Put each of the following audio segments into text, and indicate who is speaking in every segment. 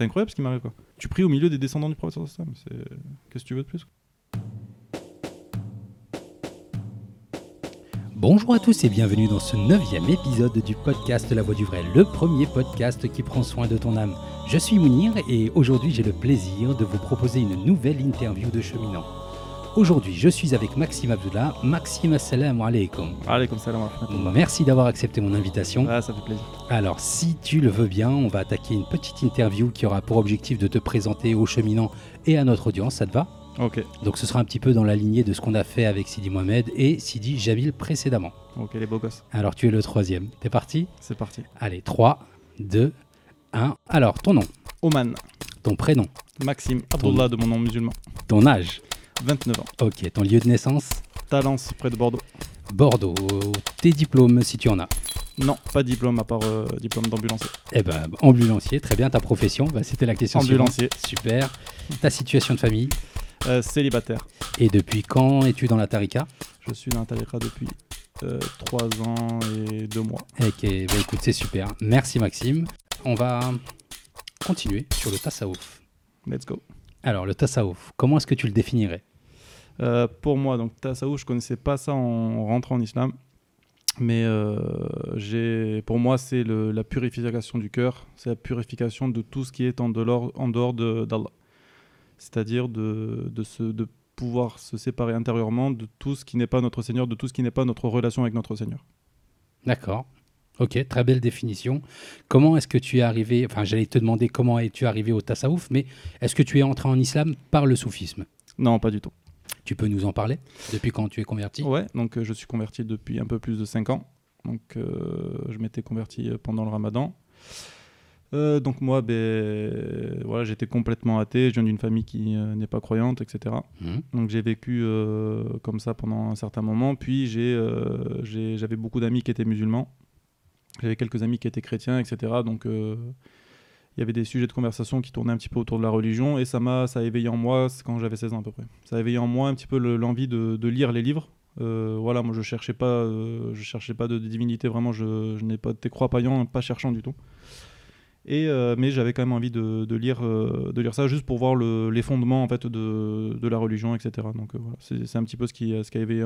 Speaker 1: C'est incroyable ce qui m'arrive quoi. Tu pries au milieu des descendants du wa sallam. C'est qu'est-ce que tu veux de plus
Speaker 2: Bonjour à tous et bienvenue dans ce neuvième épisode du podcast La Voix du Vrai, le premier podcast qui prend soin de ton âme. Je suis Mounir et aujourd'hui j'ai le plaisir de vous proposer une nouvelle interview de cheminant. Aujourd'hui je suis avec Maxime Abdullah. Maxime, assalamu alaikum.
Speaker 1: Va faire.
Speaker 2: Merci d'avoir accepté mon invitation.
Speaker 1: Ah, ça fait plaisir.
Speaker 2: Alors, si tu le veux bien, on va attaquer une petite interview qui aura pour objectif de te présenter aux cheminants et à notre audience. Ça te va?
Speaker 1: Ok,
Speaker 2: Donc, ce sera un petit peu dans la lignée de ce qu'on a fait avec Sidi Mohamed et Sidi Jamil précédemment.
Speaker 1: ok, les beaux gosses.
Speaker 2: Alors, tu es le troisième. T'es parti?
Speaker 1: C'est parti.
Speaker 2: Allez, 3, 2, 1. Alors, ton nom,
Speaker 1: Oman,
Speaker 2: ton prénom,
Speaker 1: Maxime, Abdullah de mon nom musulman.
Speaker 2: ton âge?
Speaker 1: 29 ans.
Speaker 2: Ok, ton lieu de naissance,
Speaker 1: Talence, près de Bordeaux.
Speaker 2: Bordeaux. Tes diplômes, si tu en as.
Speaker 1: Non, pas de diplôme à part euh, diplôme d'ambulancier.
Speaker 2: Eh ben, ambulancier, très bien. Ta profession, bah, c'était la question
Speaker 1: Ambulancier.
Speaker 2: suivante. Super. Ta situation de famille.
Speaker 1: Euh, célibataire.
Speaker 2: Et depuis quand es-tu dans la Tarika
Speaker 1: Je suis dans la Tariqa depuis 3 ans et 2 mois.
Speaker 2: Ok, bah écoute, c'est super. Merci Maxime. On va continuer sur le tasawuf.
Speaker 1: Let's go.
Speaker 2: Alors, le tasawuf, comment est-ce que tu le définirais
Speaker 1: Euh, pour moi, donc Tassaouf, je connaissais pas ça en rentrant en islam. Mais euh, pour moi, c'est la purification du cœur, c'est la purification de tout ce qui est en dehors, en dehors de- d'Allah. C'est-à-dire de, de, se, de pouvoir se séparer intérieurement de tout ce qui n'est pas notre Seigneur, de tout ce qui n'est pas notre relation avec notre Seigneur.
Speaker 2: D'accord. Ok, très belle définition. Comment est-ce que tu es arrivé Enfin, j'allais te demander comment es-tu arrivé au tasawuf, mais est-ce que tu es entré en islam par le soufisme?
Speaker 1: Non, pas du tout.
Speaker 2: Tu peux nous en parler Depuis quand tu es converti?
Speaker 1: Ouais, donc euh, je suis converti depuis un peu plus de 5 ans. Donc euh, je m'étais converti euh, pendant le ramadan. Euh, donc moi, ben, voilà, j'étais complètement athée, je viens d'une famille qui euh, n'est pas croyante, etc.
Speaker 2: Mhm.
Speaker 1: Donc j'ai vécu euh, comme ça pendant un certain moment. Puis j'avais beaucoup d'amis qui étaient musulmans. J'avais quelques amis qui étaient chrétiens, etc. Donc il y avait des sujets de conversation qui tournaient un petit peu autour de la religion. Et ça m'a ça a éveillé en moi, quand j'avais 16 ans à peu près. Ça a éveillé en moi un petit peu le- l'envie de, de lire les livres. Euh, voilà, moi je cherchais pas, euh, je cherchais pas de, divinité, vraiment, je, je n'ai pas été croyant, pas cherchant du tout. Et, euh, mais j'avais quand même envie de, de lire, de lire ça juste pour voir le- les fondements en fait de, de la religion, etc. Donc voilà, c'est un petit peu ce qui, ce qui a éveillé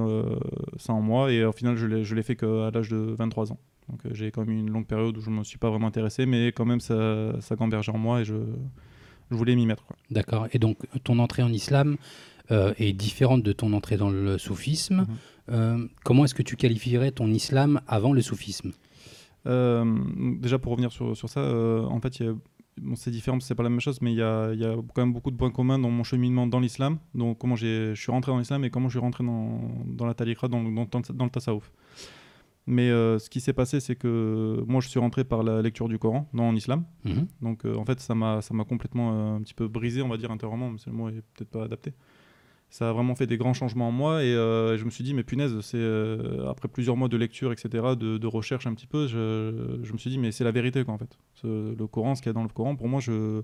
Speaker 1: ça en moi. Et au final, je l'ai fait qu'à l'âge de 23 ans. Donc euh, j'ai quand même eu une longue période où je ne me suis pas vraiment intéressé, mais quand même ça, ça gambergeait en moi et je, je voulais m'y mettre.
Speaker 2: D'accord. Et donc, ton entrée en islam euh, est différente de ton entrée dans le soufisme.
Speaker 1: Mhm.
Speaker 2: Euh, comment est-ce que tu qualifierais ton islam avant le soufisme?
Speaker 1: Euh, déjà pour revenir sur, sur ça, en fait, il y a- bon, c'est différent, c'est pas la même chose, mais il y a, il y a quand même beaucoup de points communs dans mon cheminement dans l'islam. Donc comment je suis rentré dans l'islam et comment je suis rentré dans, dans la dans, dans, dans le tasawuf. Mais euh, ce qui s'est passé, c'est que moi, je suis rentré par la lecture du Coran dans l'islam.
Speaker 2: Mhm.
Speaker 1: Donc euh, en fait, ça m'a complètement euh, un petit peu brisé, on va dire intérieurement, mais c'est le mot est peut-être pas adapté. Ça a vraiment fait des grands changements en moi et je me suis dit, mais punaise, c'est après plusieurs mois de lecture, etc., de, de recherche un petit peu, je, je me suis dit, mais c'est la vérité quoi en fait. Ce- le Coran, ce qu'il y a dans le Coran, pour moi, je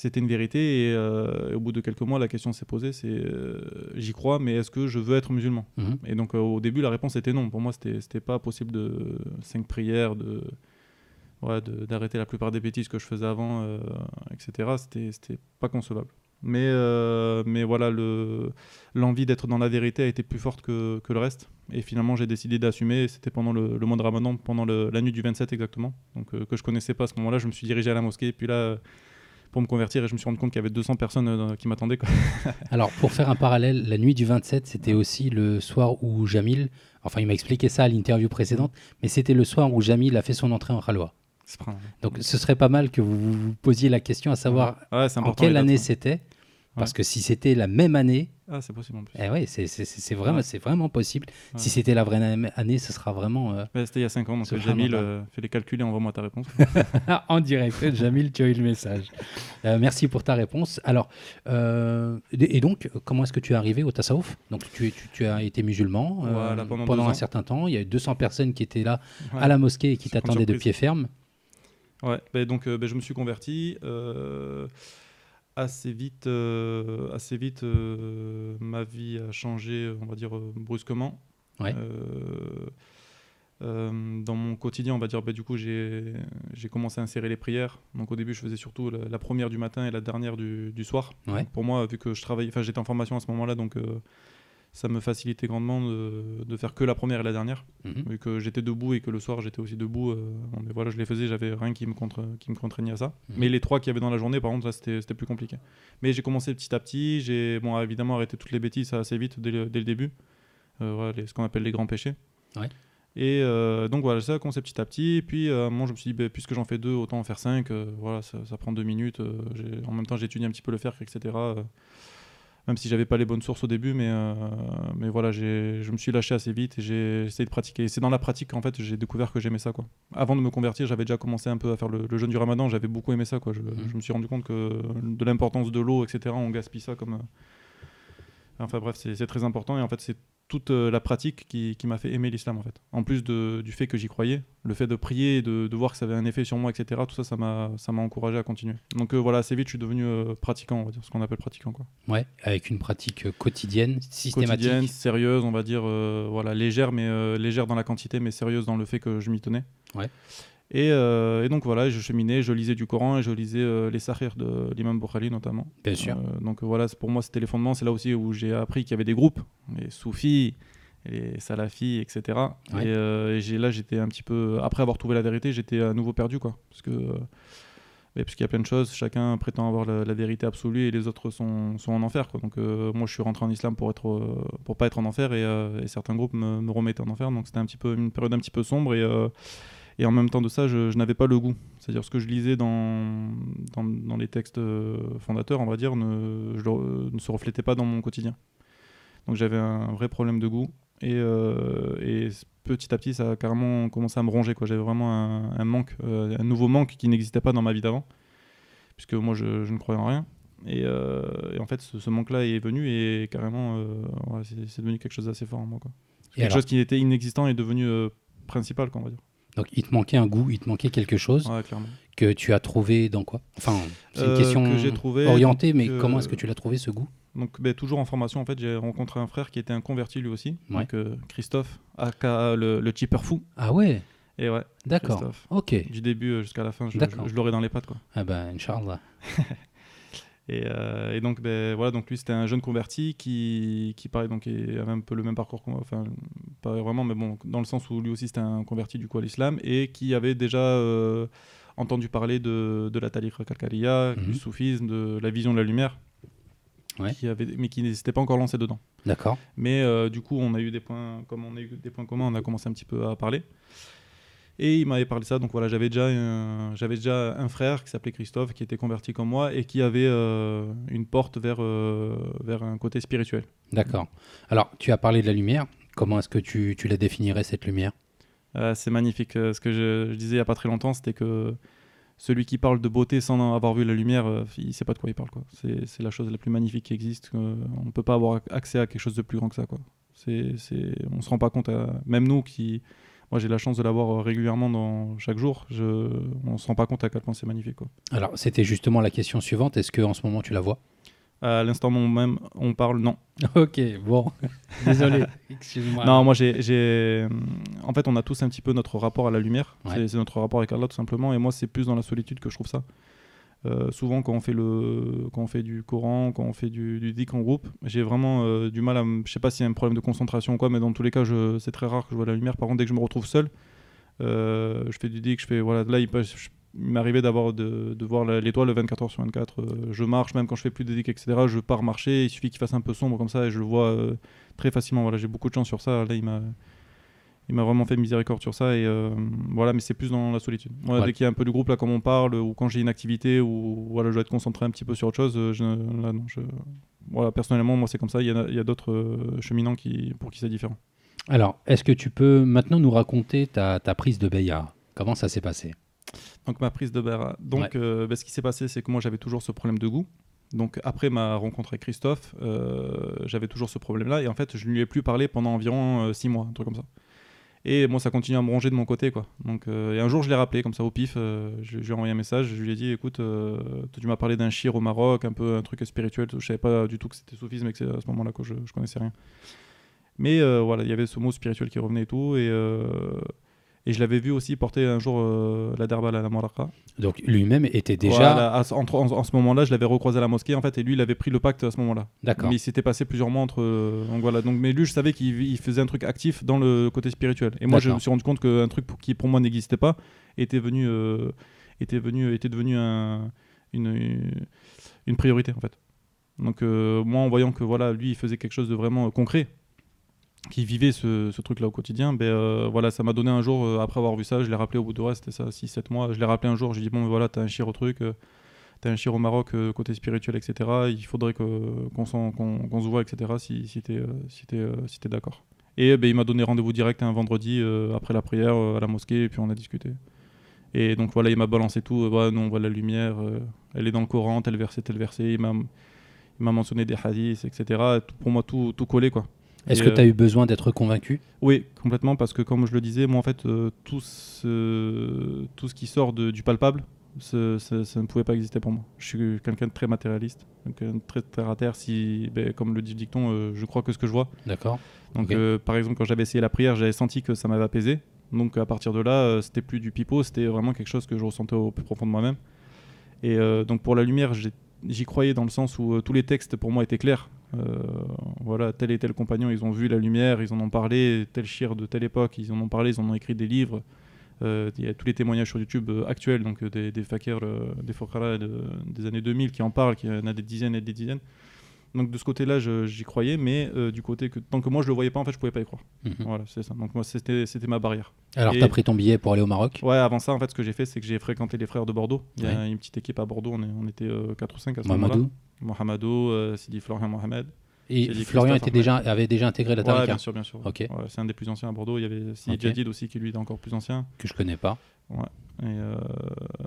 Speaker 1: c'était une vérité et, euh, et au bout de quelques mois, la question s'est posée, c'est euh, j'y crois, mais est-ce que je veux être musulman?
Speaker 2: Mhm.
Speaker 1: et donc euh, au début, la réponse était non. Pour moi, c'était pas possible de cinq prières, de ouais, d'arrêter la plupart des bêtises que je faisais avant, etc. C'était pas concevable. Mais mais voilà, le l'envie d'être dans la vérité a été plus forte que, que le reste. Et finalement, j'ai décidé d'assumer. C'était pendant le, le mois de Ramadan, pendant le- la nuit du 27 exactement. Donc que je connaissais pas à ce moment-là, je me suis dirigé à la mosquée. Et puis là. Pour me convertir, et je me suis rendu compte qu'il y avait 200 personnes euh, qui m'attendaient.
Speaker 2: Alors, pour faire un parallèle, la nuit du 27, c'était aussi le soir où Jamil, enfin, il m'a expliqué ça à l'interview précédente, mais c'était le soir où Jamil a fait son entrée en
Speaker 1: pas-
Speaker 2: Donc, ce serait pas mal que vous vous posiez la question à savoir
Speaker 1: Ouais,
Speaker 2: en quelle année
Speaker 1: hein.
Speaker 2: c'était. Parce que si c'était la même année,
Speaker 1: Ah, c'est possible en plus.
Speaker 2: eh ouais, c'est c'est- c'est- c'est vraiment,
Speaker 1: Ouais.
Speaker 2: c'est vraiment possible. Si c'était la vraie année, ce sera vraiment euh,
Speaker 1: C'était il y a 5 ans, donc euh, Jamil euh, fait les calculs et envoie-moi ta réponse.
Speaker 2: en direct. Jamil, tu as eu le message. Euh, merci pour ta réponse. Alors, euh, et donc, comment est-ce que tu es arrivé au Tassaouf? Donc, tu, es- tu- tu as été musulman euh,
Speaker 1: Voilà, pendant
Speaker 2: un
Speaker 1: ans.
Speaker 2: certain temps. Il y a eu 200 personnes qui étaient là à la mosquée et qui t'attendaient de pied ferme.
Speaker 1: Ouais, bah, donc euh, bah, je me suis converti. euh, assez vite, euh, assez vite euh, ma vie a changé, on va dire, euh, brusquement.
Speaker 2: Ouais.
Speaker 1: Dans mon quotidien, on va dire, bah, du coup, j'ai commencé à insérer les prières. Donc au début, je faisais surtout la, première du matin et la dernière du, du soir. Pour moi, vu que je travaillais, enfin j'étais en formation à ce moment-là, donc ça me facilitait grandement de, de, faire que la première et la dernière. Mhm. Vu que j'étais debout et que le soir, j'étais aussi debout. Euh, mais voilà, je les faisais, j'avais rien qui me, contre, qui me contraignait à ça. Mhm. Mais les trois qu'il y avait dans la journée, par contre, c'était plus compliqué. Mais j'ai commencé petit à petit. J'ai bon, évidemment arrêté toutes les bêtises assez vite dès le, dès le début. Voilà, ce qu'on appelle les grands péchés.
Speaker 2: Ouais.
Speaker 1: Et euh, donc voilà, ça a commencé petit à petit. Puis euh, moi, je me suis dit, bah, puisque j'en fais deux, autant en faire cinq. Euh, voilà, ça, prend deux minutes. en même temps, j'ai étudié un petit peu le faire, etc. même si j'avais pas les bonnes sources au début, mais, mais voilà, je me suis lâché assez vite et j'ai essayé de pratiquer. C'est dans la pratique qu'en fait j'ai découvert que j'aimais ça. Quoi. Avant de me convertir, j'avais déjà commencé un peu à faire le, jeûne du ramadan. J'avais beaucoup aimé ça. Quoi. Je, mmh. je, me suis rendu compte que de l'importance de l'eau, etc. On gaspille ça comme. Enfin bref, c'est très important et en fait c'est toute euh, la pratique qui, qui m'a fait aimer l'islam en fait. En plus de, du fait que j'y croyais, le fait de prier, de, de, voir que ça avait un effet sur moi, etc. Tout ça, ça m'a, ça m'a encouragé à continuer. Donc euh, voilà, assez vite, je suis devenu euh, pratiquant, on va dire, ce qu'on appelle pratiquant quoi.
Speaker 2: Ouais, avec une pratique quotidienne, systématique.
Speaker 1: Quotidienne, sérieuse, on va dire, voilà, légère, mais légère dans la quantité, mais sérieuse dans le fait que je m'y tenais.
Speaker 2: Ouais.
Speaker 1: Euh, et, donc voilà, je cheminais, je lisais du Coran et je lisais euh, les Sahir de l'imam Bukhari notamment.
Speaker 2: Bien sûr.
Speaker 1: Euh, donc voilà, pour moi c'était les fondements. C'est là aussi où j'ai appris qu'il y avait des groupes, les soufis, les salafis, etc. Et, là j'étais un petit peu, après avoir trouvé la vérité, j'étais à nouveau perdu quoi. Parce que parce qu'il y a plein de choses, chacun prétend avoir la, vérité absolue et les autres sont, sont en enfer. Quoi. Donc moi je suis rentré en islam pour être pour pas être en enfer et, certains groupes me, me, remettaient en enfer. Donc c'était un petit peu une période un petit peu sombre et et en même temps de ça, je, n'avais pas le goût. C'est-à-dire ce que je lisais dans, dans, les textes euh, fondateurs, on va dire, ne, ne, se reflétait pas dans mon quotidien. Donc j'avais un vrai problème de goût. Et, euh, et, petit à petit, ça a carrément commencé à me ronger. J'avais vraiment un, manque, euh, un nouveau manque qui n'existait pas dans ma vie d'avant, puisque moi, je, je, ne croyais en rien. Et, en fait, ce, manque-là est venu et carrément, c'est devenu quelque chose d'assez fort en moi. Quoi. Quelque chose qui était inexistant est devenu principal, on va dire.
Speaker 2: Donc il te manquait un goût, il te manquait quelque chose que tu as trouvé dans quoi? Enfin, c'est une
Speaker 1: euh,
Speaker 2: question
Speaker 1: trouvé,
Speaker 2: orientée, mais comment est-ce que tu l'as trouvé ce goût?
Speaker 1: donc ben, toujours en formation en fait j'ai rencontré un frère qui était un converti lui aussi. Donc euh, Christophe aka le, le cheaper fou.
Speaker 2: Ah ouais?
Speaker 1: Et ouais
Speaker 2: d'accord. Ok.
Speaker 1: Du début euh, jusqu'à la fin je, je, l'aurai dans les pattes quoi.
Speaker 2: Ah ben Inch'Allah
Speaker 1: Et, et, donc, ben, voilà, donc lui, c'était un jeune converti qui, qui pareil, donc, avait un peu le même parcours, enfin, pas vraiment, mais bon, dans le sens où lui aussi, c'était un converti du coup à l'islam et qui avait déjà euh, entendu parler de, de la tariqa kalkaria, du mhm. soufisme, de la vision de la lumière. Qui avait, mais qui n'était pas encore lancé dedans.
Speaker 2: D'accord.
Speaker 1: Mais euh, du coup, on a eu des points, comme on a eu des points communs, on a commencé un petit peu à parler. Et il m'avait parlé de ça. Donc voilà, j'avais déjà, un, j'avais déjà un frère qui s'appelait Christophe, qui était converti comme moi et qui avait euh, une porte vers, euh, vers un côté spirituel.
Speaker 2: D'accord. Alors, tu as parlé de la lumière. Comment est-ce que tu, tu la définirais, cette lumière?
Speaker 1: Euh, C'est magnifique. Ce que je, disais il n'y a pas très longtemps, c'était que celui qui parle de beauté sans avoir vu la lumière, il ne sait pas de quoi il parle. Quoi. C'est, c'est la chose la plus magnifique qui existe. on ne peut pas avoir accès à quelque chose de plus grand que ça. Quoi. C'est, c'est, on ne se rend pas compte, même nous qui moi, j'ai la chance de l'avoir euh, régulièrement dans chaque jour. Je, on ne se rend pas compte à quel point c'est magnifique. Quoi.
Speaker 2: Alors, c'était justement la question suivante. Est-ce qu'en ce moment, tu la vois?
Speaker 1: À l'instant même, on parle, non.
Speaker 2: ok, bon. Désolé. Excuse-moi.
Speaker 1: Non, moi, j'ai. En fait, on a tous un petit peu notre rapport à la lumière. C'est notre rapport avec Allah, tout simplement. Et moi, c'est plus dans la solitude que je trouve ça. Euh, souvent, quand on, fait le, quand on fait du Coran, quand on fait du, du dik en groupe, j'ai vraiment euh, du mal à. Je sais pas s'il y a un problème de concentration ou quoi, mais dans tous les cas, c'est très rare que je vois la lumière. Par contre, dès que je me retrouve seul, euh, je fais du dik, je fais. Voilà, là, il, m'arrivait d'avoir de, de, voir l'étoile le 24 h sur 24. je marche, même quand je fais plus de dik, etc. Je pars marcher, il suffit qu'il fasse un peu sombre comme ça et je le vois très facilement. Voilà, j'ai beaucoup de chance sur ça. Là, il m'a il m'a vraiment fait miséricorde sur ça et euh, voilà mais c'est plus dans la solitude. Dès qu'il y a un peu de groupe là comme on parle ou quand j'ai une activité ou voilà je dois être concentré un petit peu sur autre chose euh, je, là non je, voilà personnellement moi c'est comme ça. Il y a, a d'autres euh, cheminants qui pour qui c'est différent.
Speaker 2: Alors est-ce que tu peux maintenant nous raconter ta, ta prise de Bayard? Comment ça s'est passé?
Speaker 1: Donc ma prise de Bayard. Donc bah, ce qui s'est passé c'est que moi j'avais toujours ce problème de goût. Donc après ma rencontre avec Christophe, j'avais toujours ce problème-là et en fait je ne lui ai plus parlé pendant environ 6 mois, un truc comme ça. Et moi, ça continue à me ronger de mon côté, quoi. Donc, euh, et un jour, je l'ai rappelé, comme ça, au pif. Euh, je, lui ai envoyé un message. Je lui ai dit, écoute, euh, tu m'as parlé d'un shir au Maroc, un peu un truc spirituel. Je savais pas du tout que c'était soufisme et que à ce moment-là que je, je connaissais rien. Mais voilà, il y avait ce mot spirituel qui revenait et tout. Et, Et je l'avais vu aussi porter un jour euh, la derbal à la Moraka.
Speaker 2: Donc lui-même était déjà.
Speaker 1: Voilà, à en, en ce moment-là, je l'avais recroisé à la mosquée en fait, et lui, il avait pris le pacte à ce moment-là.
Speaker 2: D'accord.
Speaker 1: Mais il s'était passé plusieurs mois entre. euh, donc voilà. Donc, mais lui, je savais qu'il il faisait un truc actif dans le côté spirituel. Et moi, je me suis rendu compte qu'un truc pour- qui pour moi n'existait pas était venu, euh, était venu, était devenu un- une, une priorité en fait. Donc moi, en voyant que voilà, lui, il faisait quelque chose de vraiment concret, qui vivait ce, ce truc-là au quotidien, ben euh, voilà, ça m'a donné un jour, euh, après avoir vu ça, je l'ai rappelé au bout de ouais, c'était ça, 6-7 mois, je l'ai rappelé un jour, j'ai dit bon, voilà, t'as un chir au truc, euh, t'as un chir au Maroc, côté spirituel, etc. Il faudrait qu'on, se voit, etc. si, si t'es, si si d'accord. Et ben, il m'a donné rendez-vous direct un vendredi après la prière à la mosquée, et puis on a discuté. Et donc voilà, il m'a balancé tout, ouais, non, on voit la lumière, elle est dans le Coran, tel verset, tel verset, il m'a, mentionné des hadiths, etc. Pour moi, tout, tout collé, quoi.
Speaker 2: Est-ce que
Speaker 1: euh,
Speaker 2: tu as eu besoin d'être convaincu?
Speaker 1: Oui, complètement, parce que comme je le disais, moi en fait, euh, tout, ce, tout ce qui sort de- du palpable, ça ne pouvait pas exister pour moi. Je suis quelqu'un de très matérialiste, quelqu'un de très terre à terre. Si, ben, comme le dit le dicton, euh, je crois que ce que je vois.
Speaker 2: D'accord.
Speaker 1: Donc, euh, par exemple, quand j'avais essayé la prière, j'avais senti que ça m'avait apaisé. Donc, à partir de là, euh, c'était plus du pipeau, c'était vraiment quelque chose que je ressentais au plus profond de moi-même. Et euh, donc, pour la lumière, j'y croyais dans le sens où euh, tous les textes pour moi étaient clairs. Euh, voilà, tel et tel compagnon, ils ont vu la lumière, ils en ont parlé, tel chir de telle époque, ils en ont parlé, ils en ont écrit des livres. Euh, Il y a tous les témoignages sur YouTube euh, actuels, donc des, des fakirs, des fokara de- des années 2000 qui en parlent, qui en a des dizaines et des dizaines. Donc de ce côté-là, j'y croyais, mais euh, du côté que tant que moi je le voyais pas, en fait, je pouvais pas y croire.
Speaker 2: Mhm.
Speaker 1: Voilà, c'est ça. Donc moi, c'était ma barrière.
Speaker 2: Alors, tu as pris ton billet pour aller au Maroc?
Speaker 1: Ouais, avant ça, en fait, ce que j'ai fait, c'est que j'ai fréquenté les frères de Bordeaux. Il y a
Speaker 2: Ouais.
Speaker 1: une petite équipe à Bordeaux, on, est- on était 4 ou 5 à ce moment-là. Mohamedou, euh, Sidi Florian Mohamed.
Speaker 2: Et Florian était déjà, avait déjà intégré la
Speaker 1: Ouais,
Speaker 2: Tarika,
Speaker 1: bien sûr, bien sûr. Ouais, c'est un des plus anciens à Bordeaux. Il y avait Sidi. Jadid aussi, qui lui est encore plus ancien.
Speaker 2: que je connais pas.
Speaker 1: Et, euh,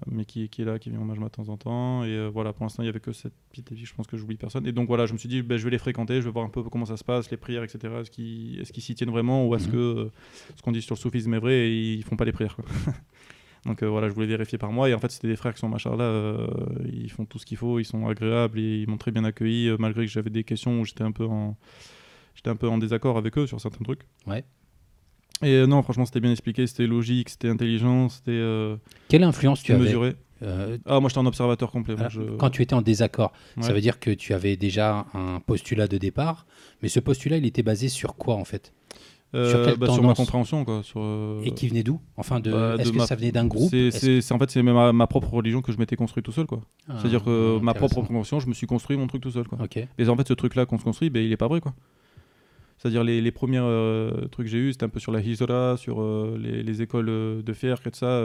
Speaker 1: mais qui, qui est là, qui vient au Majma de temps en temps. Et euh, voilà, pour l'instant, il n'y avait que cette petite équipe. Je pense que j'oublie personne. Et donc voilà, je me suis dit, ben, je vais les fréquenter, je vais voir un peu comment ça se passe, les prières, etc. Est-ce qu'ils est-ce qu'ils s'y tiennent vraiment ou est-ce
Speaker 2: Mhm.
Speaker 1: que euh, ce qu'on dit sur le soufisme est vrai et ils font pas les prières quoi. Donc voilà, je voulais vérifier par moi. Et en fait, c'était des frères qui sont machin là, ils font tout ce qu'il faut, ils sont agréables et ils m'ont très bien accueilli, malgré que j'avais des questions où j'étais un peu en, j'étais un peu en désaccord avec eux sur certains trucs.
Speaker 2: Ouais.
Speaker 1: Et euh, non, franchement, c'était bien expliqué, c'était logique, c'était intelligent, c'était euh,
Speaker 2: Quelle influence tu
Speaker 1: c'était
Speaker 2: avais
Speaker 1: mesuré.
Speaker 2: euh,
Speaker 1: Ah, moi, j'étais un observateur complet.
Speaker 2: alors,
Speaker 1: je-
Speaker 2: Quand tu étais en désaccord, ça veut dire que tu avais déjà un postulat de départ, mais ce postulat, il était basé sur quoi en fait?
Speaker 1: Euh,
Speaker 2: sur
Speaker 1: bah, sur ma compréhension, quoi. Sur, euh,
Speaker 2: Et qui venait d'où? Enfin, de,
Speaker 1: bah,
Speaker 2: est-ce que
Speaker 1: ma-
Speaker 2: ça venait d'un groupe?
Speaker 1: C'est, c'est, c'est- en fait, c'est ma, ma propre religion que je m'étais construit tout seul, quoi.
Speaker 2: Ah,
Speaker 1: C'est-à-dire que ma propre compréhension, je me suis construit mon truc tout seul, quoi.
Speaker 2: Ok.
Speaker 1: Mais en fait, ce truc-là qu'on se construit, ben, il est pas vrai, quoi. C'est-à-dire les, les premiers euh, trucs que j'ai eu, c'était un peu sur la Hizora, sur euh, les, les écoles euh, de fer, et tout ça.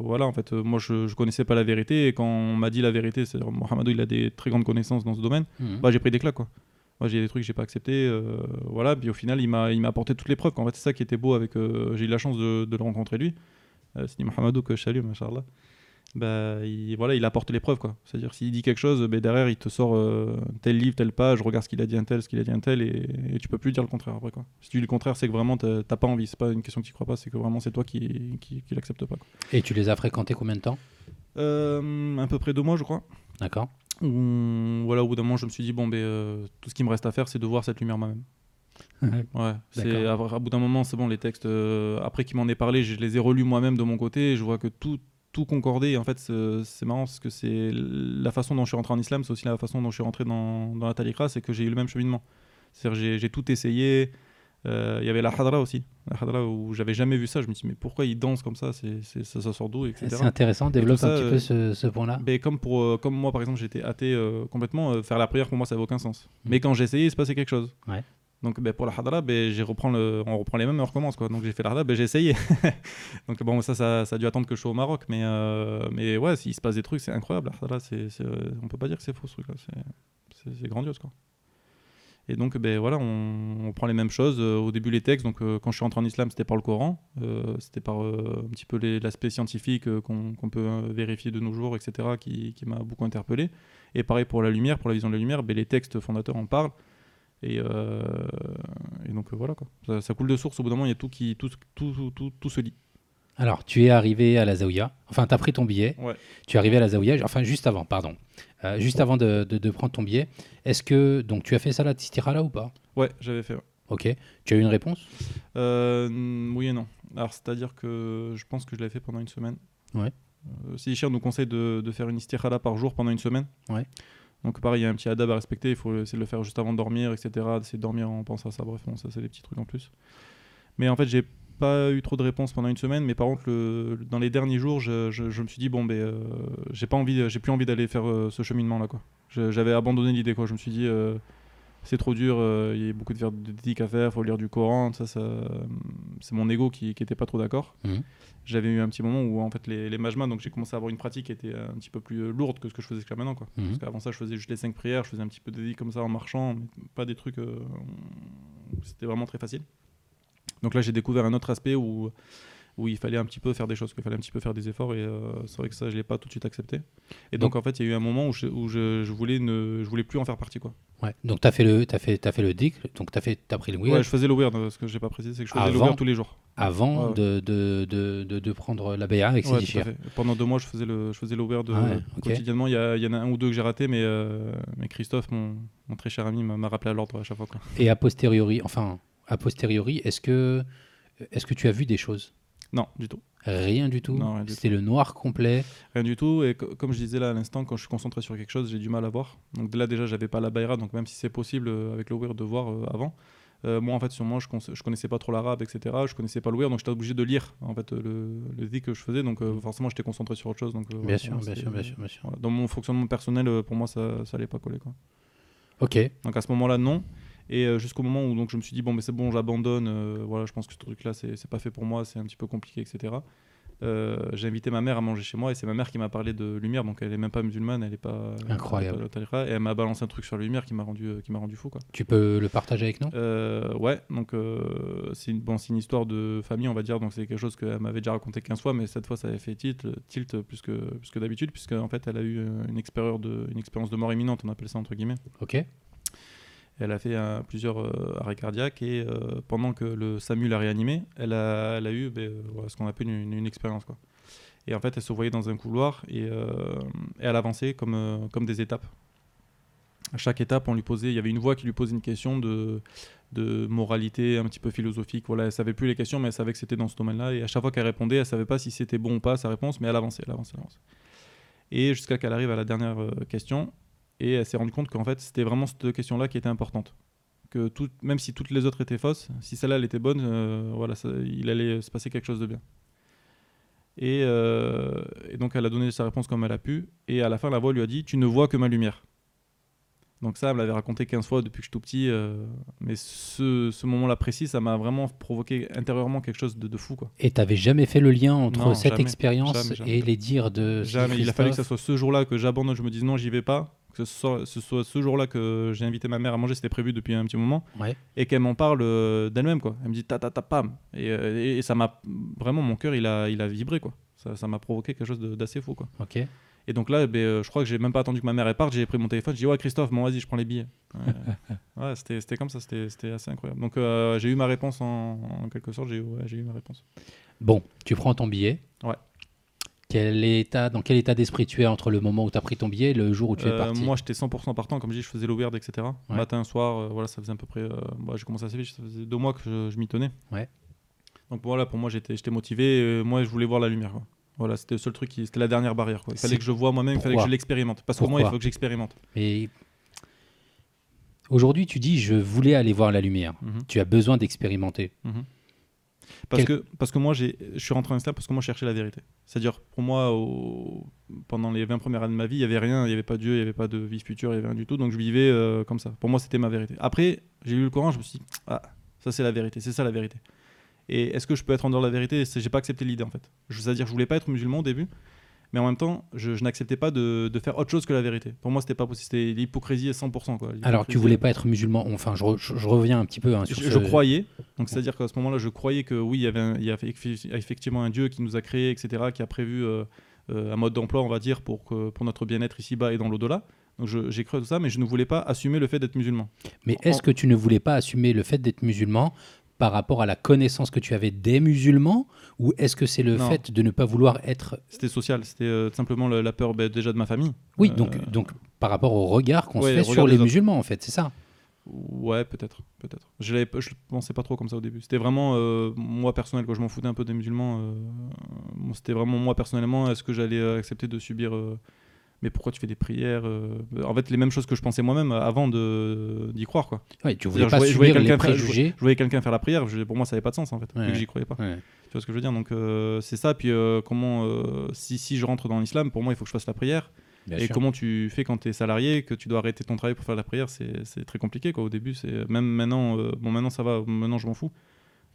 Speaker 1: voilà, en fait, moi, je, je connaissais pas la vérité. Et quand on m'a dit la vérité, c'est-à-dire Mohamedou, il a des très grandes connaissances dans ce domaine.
Speaker 2: Mhm.
Speaker 1: Bah, j'ai pris des claques, quoi. Moi, j'ai des trucs que j'ai pas acceptés. euh, voilà, puis au final, il m'a, il m'a apporté toutes les preuves. quoi. En fait, c'est ça qui était beau avec. j'ai eu la chance de, de le rencontrer lui. C'est Mohamedou que je salue, machallah. Bah, il, voilà, il apporte les preuves, quoi. C'est-à-dire, s'il dit quelque chose, ben, derrière, il te sort euh, tel livre, telle page, regarde ce qu'il a dit un tel, ce qu'il a dit un tel, et, et tu peux plus dire le contraire après, quoi. Si tu dis le contraire, c'est que vraiment, t'as t'as pas envie. C'est pas une question que tu crois pas, c'est que vraiment, c'est toi qui, qui, qui l'accepte pas, quoi.
Speaker 2: Et tu les as fréquentés combien de temps?
Speaker 1: Euh, à peu près deux mois, je crois.
Speaker 2: D'accord.
Speaker 1: Où, voilà, au bout d'un moment, je me suis dit, bon, ben, euh, tout ce qui me reste à faire, c'est de voir cette lumière moi-même. Ouais, c'est à, à bout d'un moment, c'est bon, les textes, euh, après qu'il m'en ait parlé, je les ai relus moi-même de mon côté, et je vois que tout, tout concordait. Et en fait, c'est marrant parce que c'est la façon dont je suis rentré en islam, c'est aussi la façon dont je suis rentré dans, dans la talikra, c'est que j'ai eu le même cheminement. C'est-à-dire j'ai- tout essayé. Euh, Il y avait la hadra aussi, la hadra où j'avais jamais vu ça. Je me suis dit, mais pourquoi ils dansent comme ça? C'est ça, ça sort d'où, etc.
Speaker 2: C'est intéressant. Développe
Speaker 1: ça,
Speaker 2: un petit
Speaker 1: euh,
Speaker 2: peu ce, ce point-là.
Speaker 1: Mais comme, pour, euh, comme moi, par exemple, j'étais athée euh, complètement, euh, faire la prière pour moi, ça n'avait aucun sens.
Speaker 2: Mhm.
Speaker 1: Mais quand j'ai essayé, il se passait quelque chose.
Speaker 2: Ouais.
Speaker 1: Donc ben, pour la hadra, ben, j'ai reprend le, on reprend les mêmes et on recommence. Donc j'ai fait la hadra, ben, j'ai essayé. Donc bon, ça, ça, a dû attendre que je sois au Maroc. Mais, euh, mais ouais, s'il se passe des trucs, c'est incroyable. La hadra, c'est, euh, on peut pas dire que c'est faux ce truc-là. C'est, c'est, grandiose. Quoi. Et donc ben, voilà, on, prend les mêmes choses. Euh, au début, les textes. Donc quand je suis rentré en islam, c'était par le Coran. C'était par un petit peu l'aspect scientifique qu'on, peut vérifier de nos jours, etc., qui, qui m'a beaucoup interpellé. Et pareil pour la lumière, pour la vision de la lumière, ben, les textes fondateurs en parlent. Et, euh, et donc euh, voilà quoi. Ça, ça coule de source. Au bout d'un moment, il y a tout qui, tout, tout, tout, se lit.
Speaker 2: Alors, tu es arrivé à la Zaouia. Enfin, tu as pris ton billet.
Speaker 1: Ouais.
Speaker 2: Tu es arrivé à la Zaouia. Enfin, juste avant, pardon. Euh, juste avant de, de- de prendre ton billet. Est-ce que. Donc, tu as fait ça la Tistira là ou pas?
Speaker 1: Ouais, j'avais fait. ouais.
Speaker 2: Ok. Tu as eu une réponse?
Speaker 1: Euh, oui et non. Alors, c'est-à-dire que je pense que je l'ai fait pendant une semaine.
Speaker 2: Ouais.
Speaker 1: Euh, Sidichir nous conseille de, de faire une istirhala par jour pendant une semaine.
Speaker 2: Ouais.
Speaker 1: Donc, pareil, il y a un petit adab à respecter. Il faut essayer de le faire juste avant de dormir, etc. D'essayer de dormir en pensant à ça. Bref, bon, ça, c'est des petits trucs en plus. Mais en fait, j'ai pas eu trop de réponses pendant une semaine. Mais par contre, le- dans les derniers jours, je, je- me suis dit, bon, ben, euh, j'ai pas envie, j'ai plus envie d'aller faire euh, ce cheminement-là, quoi. J'avais abandonné l'idée, quoi. Je me suis dit. C'est trop dur, euh, il y a beaucoup de dédiques à faire, faut lire du Coran, ça, ça c'est mon ego qui, qui était pas trop d'accord.
Speaker 2: Mhm.
Speaker 1: J'avais eu un petit moment où en fait les, les majmas, donc j'ai commencé à avoir une pratique qui était un petit peu plus euh, lourde que ce que je faisais jusqu'à maintenant. Quoi.
Speaker 2: Mhm.
Speaker 1: Parce qu'avant ça, je faisais juste les cinq prières, je faisais un petit peu de dédiques comme ça en marchant, mais pas des trucs. euh, c'était vraiment très facile. Donc là, j'ai découvert un autre aspect où, où il fallait un petit peu faire des choses, qu'il fallait un petit peu faire des efforts, et euh, c'est vrai que ça, je l'ai pas tout de suite accepté. Et donc, en fait, il y a eu un moment où je, où je, je voulais ne, je voulais plus en faire partie, quoi.
Speaker 2: Ouais. Donc tu as fait le t'as fait t'as fait le dic, donc tu as fait t'as pris le
Speaker 1: Ouais,
Speaker 2: weird
Speaker 1: je faisais le weird, euh, ce que j'ai pas précisé, c'est que je faisais le
Speaker 2: Avant
Speaker 1: weird tous les jours.
Speaker 2: avant
Speaker 1: Ouais, ouais.
Speaker 2: De, de, de, prendre la BA avec
Speaker 1: Ouais, fait. Pendant deux mois, je faisais le, je faisais le weird
Speaker 2: Ah ouais,
Speaker 1: euh, quotidiennement. Il y, a- il y en a un ou deux que j'ai raté, mais, euh, mais Christophe, mon, mon très cher ami, m'a m'a rappelé à l'ordre à chaque fois. quoi.
Speaker 2: Et a posteriori, enfin a posteriori, est-ce que est-ce que tu as vu des choses
Speaker 1: Non, du tout.
Speaker 2: Rien du tout.
Speaker 1: Non,
Speaker 2: C'était le noir complet.
Speaker 1: Rien du tout. Et co- comme je disais là à l'instant, quand je suis concentré sur quelque chose, j'ai du mal à voir. Donc là, déjà, j'avais pas la Bayra, donc même si c'est possible euh, avec le weird de voir euh, avant. euh, moi, en fait, sur moi, je, je connaissais pas trop l'arabe, etc. Je connaissais pas le weird, donc j'étais obligé de lire en fait le, le zik que je faisais. Donc forcément, j'étais concentré sur autre chose. Donc,
Speaker 2: Bien
Speaker 1: voilà,
Speaker 2: sûr, bien sûr, bien sûr, bien sûr.
Speaker 1: voilà. Dans mon fonctionnement personnel, pour moi, ça, ça allait pas coller. Quoi.
Speaker 2: Ok.
Speaker 1: Donc à ce moment-là, non. Et euh, jusqu'au moment où donc, je me suis dit, bon, mais c'est bon, j'abandonne. euh, voilà, je pense que ce truc-là, c'est pas fait pour moi, c'est un petit peu compliqué, etc. Euh, j'ai invité ma mère à manger chez moi et c'est ma mère qui m'a parlé de lumière. Donc elle est même pas musulmane, elle est pas.
Speaker 2: Incroyable.
Speaker 1: elle est pas de tariqa, et elle m'a balancé un truc sur la lumière qui m'a rendu, qui m'a rendu fou. Quoi.
Speaker 2: Tu peux le partager avec nous?
Speaker 1: Euh, ouais, donc euh, c'est une, bon, c'est une histoire de famille, on va dire. Donc c'est quelque chose qu'elle m'avait déjà raconté 15 fois, mais cette fois ça avait fait tilt, tilt plus que, plus que d'habitude, puisque en fait elle a eu une expérience, de, une expérience de mort imminente, on appelle ça entre guillemets.
Speaker 2: Ok.
Speaker 1: Elle a fait plusieurs euh, arrêts cardiaques et euh, pendant que le SAMU l'a réanimé, elle a, eu ben, ce qu'on appelle une, expérience. Quoi. Et en fait, elle se voyait dans un couloir et, euh, et elle avançait comme, comme des étapes. À chaque étape, on lui posait, il y avait une voix qui lui posait une question de, de moralité un petit peu philosophique. Voilà, elle savait plus les questions, mais elle savait que c'était dans ce domaine-là. Et à chaque fois qu'elle répondait, elle savait pas si c'était bon ou pas sa réponse, mais elle avançait, elle avançait, elle avançait. Et jusqu'à qu'elle arrive à la dernière question, et elle s'est rendue compte qu'en fait, c'était vraiment cette question-là qui était importante. Que tout, même si toutes les autres étaient fausses, si celle-là elle était bonne, euh, voilà, ça- il allait se passer quelque chose de bien. Et, euh, et donc elle a donné sa réponse comme elle a pu, et à la fin, la voix lui a dit Tu ne vois que ma lumière. Donc ça, elle me l'avait raconté 15 fois depuis que je suis tout petit, euh, mais ce, ce moment-là précis, ça m'a vraiment provoqué intérieurement quelque chose de, de fou. Quoi.
Speaker 2: Et t'avais jamais fait le lien entre
Speaker 1: Non,
Speaker 2: cette
Speaker 1: jamais,
Speaker 2: expérience
Speaker 1: jamais, jamais.
Speaker 2: et les dires de
Speaker 1: Jamais. Il a fallu que ce
Speaker 2: Christophe
Speaker 1: soit ce jour-là que j'abandonne, je me dise non, j'y vais pas. Que ce soit ce, soit ce jour-là que j'ai invité ma mère à manger, c'était prévu depuis un petit moment.
Speaker 2: Ouais.
Speaker 1: Et qu'elle m'en parle euh, d'elle-même, quoi. Elle me dit ta ta ta pam. Et, euh, et- et ça m'a vraiment, mon cœur, il a, il a vibré, quoi. Ça m'a provoqué quelque chose d'assez fou, quoi.
Speaker 2: Ok.
Speaker 1: Et donc là, ben, euh, je crois que j'ai même pas attendu que ma mère parte, j'ai pris mon téléphone, j'ai dit ouais Christophe, bon vas-y, je prends les billets. Ouais, ouais, c'était comme ça, c'était assez incroyable. Donc j'ai eu ma réponse en, en quelque sorte, j'ai ouais, eu ma réponse.
Speaker 2: Bon, tu prends ton billet.
Speaker 1: Ouais.
Speaker 2: Quel état, dans quel état d'esprit tu es entre le moment où tu as pris ton billet et le jour où tu es
Speaker 1: Euh,
Speaker 2: parti?
Speaker 1: moi, j'étais 100% partant. Comme je dis, je faisais weird, etc.
Speaker 2: Ouais.
Speaker 1: Matin, soir, euh, voilà, ça faisait à peu près. euh, bah, j'ai commencé assez vite, ça faisait deux mois que je, je m'y tenais.
Speaker 2: Ouais.
Speaker 1: Donc voilà, pour moi, j'étais j'étais motivé. moi, je voulais voir la lumière. quoi. Voilà, c'était le seul truc, qui- c'était la dernière barrière. Quoi. Il fallait que je vois moi-même, il fallait que je l'expérimente. Parce que moi, il faut que j'expérimente.
Speaker 2: Mais aujourd'hui, tu dis je voulais aller voir la lumière.
Speaker 1: Mhm,
Speaker 2: Tu as besoin d'expérimenter.
Speaker 1: mhm. Parce,
Speaker 2: Quel-
Speaker 1: que, parce que moi, j'ai- je suis rentré en islam parce que moi, je cherchais la vérité. C'est-à-dire, pour moi, au- pendant les 20 premières années de ma vie, il n'y avait rien, il n'y avait pas Dieu, il n'y avait pas de vie future, il n'y avait rien du tout. Donc, je vivais euh, comme ça. Pour moi, c'était ma vérité. Après, j'ai lu le Coran, je me suis dit, ah, ça, c'est la vérité, c'est ça la vérité. Et est-ce que je peux être en dehors de la vérité? J'ai pas accepté l'idée, en fait. Je- C'est-à-dire, je voulais pas être musulman au début, mais en même temps, je, je n'acceptais pas de, de faire autre chose que la vérité. Pour moi, c'était pas possible. C'était l'hypocrisie à 100%. Quoi.
Speaker 2: Alors, tu voulais pas être musulman. Enfin, je, re- je- je reviens un petit peu hein, sur
Speaker 1: je,
Speaker 2: ce-
Speaker 1: je croyais, donc c'est-à-dire qu'à ce moment-là, je croyais que oui, il y avait, un- il y avait effe- effectivement un Dieu qui nous a créés, etc., qui a prévu euh, euh, un mode d'emploi, on va dire, pour, que, pour notre bien-être ici-bas et dans l'au-delà. Donc j'ai cru à tout ça, mais je ne voulais pas assumer le fait d'être musulman.
Speaker 2: Mais est-ce que tu ne voulais pas assumer le fait d'être musulman par rapport à la connaissance que tu avais des musulmans Ou est-ce que c'est le
Speaker 1: Non.
Speaker 2: fait de ne pas vouloir être.
Speaker 1: C'était social, c'était euh, simplement la, la peur ben, déjà de ma famille.
Speaker 2: Oui,
Speaker 1: Euh,
Speaker 2: donc, donc par rapport au regard qu'on
Speaker 1: ouais,
Speaker 2: se fait sur les
Speaker 1: autres.
Speaker 2: musulmans, en fait, c'est ça?
Speaker 1: Ouais, peut-être, peut-être. Je le pensais pas trop comme ça au début. C'était vraiment euh, moi personnel, quand je m'en foutais un peu des musulmans. euh, c'était vraiment moi personnellement. Est-ce que j'allais accepter de subir euh, Mais pourquoi tu fais des prières En fait, les mêmes choses que je pensais moi-même avant d'y croire, quoi.
Speaker 2: Ouais, tu voulais pas
Speaker 1: je voyais- je voyais
Speaker 2: subir les
Speaker 1: quelqu'un faire-
Speaker 2: préjugés.
Speaker 1: Je voyais quelqu'un faire la prière. pour moi, ça n'avait pas de sens en fait,
Speaker 2: Ouais.
Speaker 1: vu que j'y croyais pas.
Speaker 2: Ouais.
Speaker 1: Vois ce que je veux dire Donc euh, c'est ça. Puis euh, comment euh, si si je rentre dans l'islam, pour moi, il faut que je fasse la prière.
Speaker 2: Bien
Speaker 1: et
Speaker 2: sûr.
Speaker 1: comment tu fais quand tu es salarié, que tu dois arrêter ton travail pour faire la prière, c'est c'est très compliqué quoi. Au début, c'est même maintenant, euh, bon maintenant ça va, maintenant je m'en fous.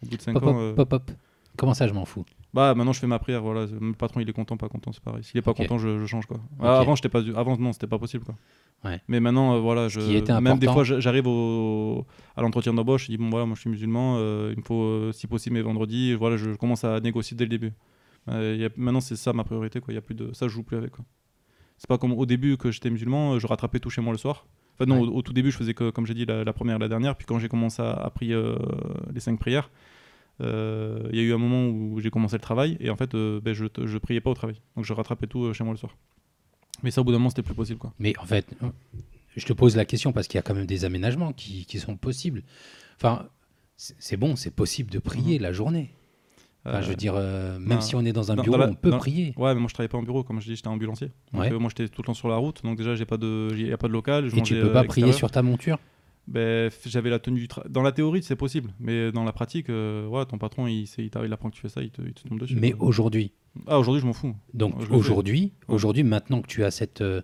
Speaker 1: Au bout de 5
Speaker 2: Pop,
Speaker 1: ans,
Speaker 2: pop,
Speaker 1: euh,
Speaker 2: pop, pop. Comment ça, je m'en fous?
Speaker 1: Bah maintenant je fais ma prière. Voilà, le patron il est content, pas content, c'est pareil. S'il est pas content, je, je change quoi. Ah,
Speaker 2: Ok.
Speaker 1: Avant j'étais pas, avant non, c'était pas possible quoi.
Speaker 2: Ouais.
Speaker 1: Mais maintenant euh, voilà, je, même des fois j'arrive au, à l'entretien d'embauche, je dis bon voilà, moi je suis musulman, euh, il me faut euh, si possible mes vendredis. Voilà, je commence à négocier dès le début. Y a- maintenant c'est ça ma priorité quoi. Il y a plus de ça, je joue plus avec quoi. C'est pas comme au début que j'étais musulman, je rattrapais tout chez moi le soir. Enfin non,
Speaker 2: Ouais.
Speaker 1: au, au tout début je faisais que comme j'ai dit la, la première et la dernière, puis quand j'ai commencé à, à prier les cinq prières, euh, il y a eu un moment où j'ai commencé le travail et en fait euh, ben, je, je priais pas au travail, donc je rattrapais tout euh, chez moi le soir. Mais ça au bout d'un moment c'était plus possible quoi.
Speaker 2: Mais en fait, je te pose la question parce qu'il y a quand même des aménagements qui, qui sont possibles. Enfin, c'est bon, c'est possible de prier la journée. Enfin, je veux dire, euh, même si on est dans un bureau,
Speaker 1: dans la-
Speaker 2: on peut prier.
Speaker 1: Ouais, mais moi je travaillais pas en bureau, comme je dis, j'étais ambulancier. Donc,
Speaker 2: Ouais.
Speaker 1: moi j'étais tout le temps sur la route, donc déjà j'ai pas de, il y a pas de local. Je
Speaker 2: Et tu peux pas prier sur ta monture?
Speaker 1: Ben, j'avais la tenue du tra- Dans la théorie, c'est possible, mais dans la pratique, euh, ouais, ton patron, il, il, apprend que tu fais ça, il te, il te tombe dessus.
Speaker 2: Mais aujourd'hui,
Speaker 1: Ah, aujourd'hui, je m'en fous.
Speaker 2: donc aujourd'hui, aujourd'hui, maintenant que tu as cette, euh,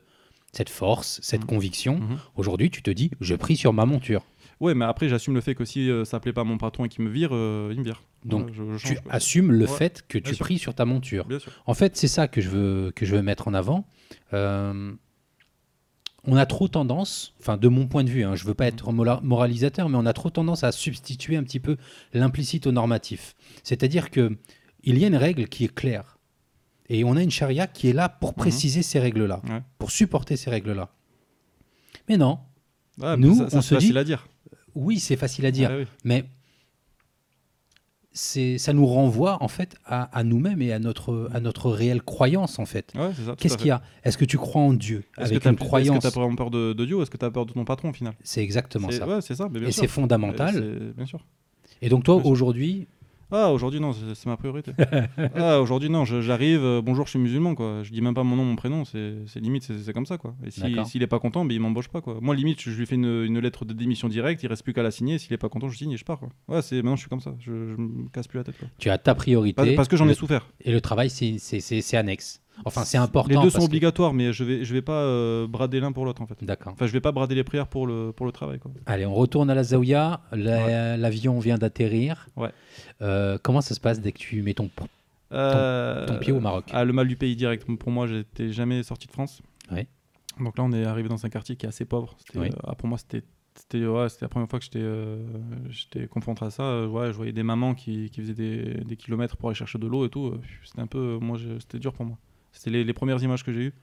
Speaker 2: cette force, cette
Speaker 1: Mhm.
Speaker 2: conviction,
Speaker 1: Mhm.
Speaker 2: aujourd'hui, tu te dis, je prie sur ma monture.
Speaker 1: Ouais, mais après, j'assume le fait que si euh, ça plaît pas à mon patron et qu'il me vire, euh, il me vire.
Speaker 2: Donc,
Speaker 1: Voilà, je, je
Speaker 2: Tu assumes le
Speaker 1: Ouais,
Speaker 2: fait que tu pries sur ta monture. En fait, c'est ça que je veux, que je veux mettre en avant. On a trop tendance, enfin de mon point de vue, hein, je veux pas être moralisateur, mais on a trop tendance à substituer un petit peu l'implicite au normatif. C'est-à-dire que il y a une règle qui est claire, et on a une charia qui est là pour préciser ces règles-là,
Speaker 1: Ouais.
Speaker 2: pour supporter ces règles-là. Mais non,
Speaker 1: Ah,
Speaker 2: Nous,
Speaker 1: ça, ça,
Speaker 2: on
Speaker 1: c'est
Speaker 2: se
Speaker 1: facile
Speaker 2: dit-
Speaker 1: à dire.
Speaker 2: oui, c'est facile à dire,
Speaker 1: Ah, oui.
Speaker 2: mais ça nous renvoie en fait à, à nous-mêmes et à notre, à notre réelle croyance en fait.
Speaker 1: Ouais,
Speaker 2: Qu'est-ce qu'il y a? Est-ce que tu crois en Dieu
Speaker 1: Est-ce que
Speaker 2: croyance
Speaker 1: tu as vraiment peur de, de Dieu ou est-ce que tu as peur de ton patron au final?
Speaker 2: C'est exactement ça.
Speaker 1: Ouais, c'est ça, mais bien
Speaker 2: Et c'est fondamental.
Speaker 1: Bien sûr.
Speaker 2: Et donc toi, aujourd'hui,
Speaker 1: Ah, aujourd'hui, non, c'est ma priorité. ah, aujourd'hui, non, j'arrive, euh, bonjour, je suis musulman, quoi. Je dis même pas mon nom, mon prénom, c'est limite, c'est comme ça, quoi. Et si- s'il est pas content, ben, il m'embauche pas, quoi. Moi, limite, je lui fais une, une lettre de démission directe, il reste plus qu'à la signer. S'il est pas content, je signe et je pars, quoi. Ouais, c'est maintenant, je suis comme ça, je, je me casse plus la tête, quoi.
Speaker 2: tu as ta priorité.
Speaker 1: Parce, parce que j'en ai souffert.
Speaker 2: Et le travail, c'est- c'est c'est- c'est annexe. Enfin, c'est important.
Speaker 1: Les deux sont
Speaker 2: que-
Speaker 1: obligatoires, mais je vais, je vais pas euh, brader l'un pour l'autre, en fait.
Speaker 2: D'accord.
Speaker 1: Enfin, je vais pas brader les prières pour le, pour le travail, quoi.
Speaker 2: Allez, on retourne à la Zaouia. La- L'avion vient d'atterrir.
Speaker 1: Ouais.
Speaker 2: Euh, comment ça se passe dès que tu mets ton...
Speaker 1: Euh,
Speaker 2: ton pied au Maroc.
Speaker 1: Ah, le mal du pays direct. Pour moi, j'étais jamais sorti de France.
Speaker 2: Ouais.
Speaker 1: Donc là, on est arrivé dans un quartier qui est assez pauvre.
Speaker 2: Oui.
Speaker 1: ah, pour moi, c'était, c'était, ouais, la première fois que j'étais, euh, j'étais confronté à ça. Ouais, je voyais des mamans qui, qui faisaient des, des kilomètres pour aller chercher de l'eau et tout. C'était un peu, moi, c'était dur pour moi. C'était les, les premières images que j'ai eues.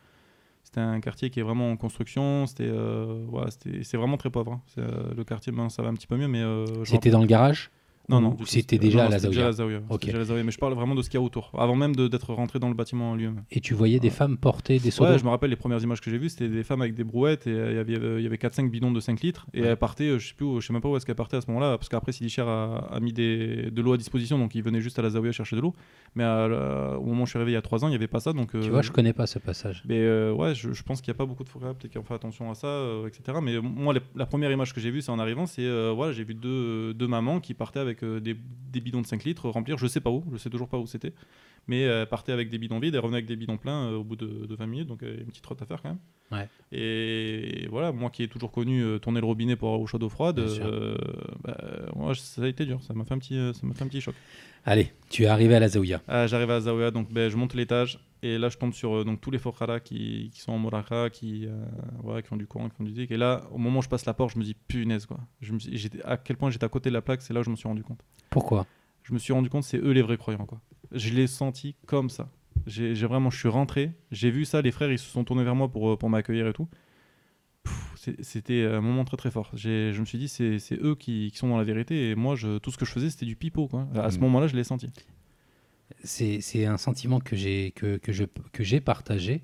Speaker 1: C'était un quartier qui est vraiment en construction. C'était, euh, ouais, c'était, c'est vraiment très pauvre. hein. Euh, le quartier, maintenant, ça va un petit peu mieux, mais euh,
Speaker 2: C'était dans le garage?
Speaker 1: Non, non.
Speaker 2: C'était déjà
Speaker 1: non,
Speaker 2: à la
Speaker 1: c'était déjà la Zaouia. C'était
Speaker 2: Ok.
Speaker 1: déjà à la Zaouia, Mais je parle vraiment de ce qu'il y a autour. Avant même d'être rentré dans le bâtiment en lui-même.
Speaker 2: et tu voyais des femmes porter des seaux
Speaker 1: Ouais, je me rappelle les premières images que j'ai vues, c'était des femmes avec des brouettes et euh, il y avait, il y avait 4-5 bidons de 5 litres et
Speaker 2: Ouais.
Speaker 1: elles partaient, euh, je sais plus, où- je sais même pas où est-ce qu'elles partaient à ce moment-là parce qu'après Sidi Cher a, a mis des, de l'eau à disposition donc ils venaient juste à la Zaouia chercher de l'eau. Mais à au moment où je suis arrivé il y a 3 ans, il n'y avait pas ça donc.
Speaker 2: Tu
Speaker 1: euh,
Speaker 2: vois, je connais pas ce passage.
Speaker 1: mais euh, ouais, je, je pense qu'il n'y a pas beaucoup de forêts, qu'ils ont fait attention à ça, euh, etc. Mais euh, moi, les- la première image que j'ai vue, c'est en arrivant, c'est euh, voilà, j'ai vu deux, deux mamans qui partaient avec euh, des, des bidons de 5 litres remplir, je sais pas où, je sais toujours pas où c'était, mais euh, partaient avec des bidons vides et revenaient avec des bidons pleins euh, au bout de, de 20 minutes, donc une petite trotte à faire quand même.
Speaker 2: Ouais.
Speaker 1: Et voilà, moi qui ai toujours connu tourner le robinet pour avoir eau chaude ou froide, bah, moi, ça a été dur, ça m'a fait un petit, ça fait un petit choc.
Speaker 2: Allez, tu es arrivé à la Zaouia.
Speaker 1: Ah, J'arrive à Zaouia, donc ben, je monte l'étage et là je tombe sur euh, donc, tous les Fokhara qui, qui sont en Moraka, qui, euh, ouais, qui ont du Coran, qui font du zik. Et là, au moment où je passe la porte, je me dis punaise quoi. Je me suis- à quel point j'étais à côté de la plaque, c'est là où je me suis rendu compte.
Speaker 2: Pourquoi?
Speaker 1: Je me suis rendu compte, c'est eux les vrais croyants quoi. Je l'ai senti comme ça. J'ai vraiment, je suis rentré, j'ai vu ça, les frères ils se sont tournés vers moi pour, euh, pour m'accueillir et tout. C'était un moment très très fort. Je me suis dit, c'est c'est eux qui, qui sont dans la vérité et moi, je, tout ce que je faisais, c'était du pipeau. Quoi. À ce
Speaker 2: Mm.
Speaker 1: moment-là, je l'ai senti.
Speaker 2: C'est un sentiment que j'ai que, que je que j'ai partagé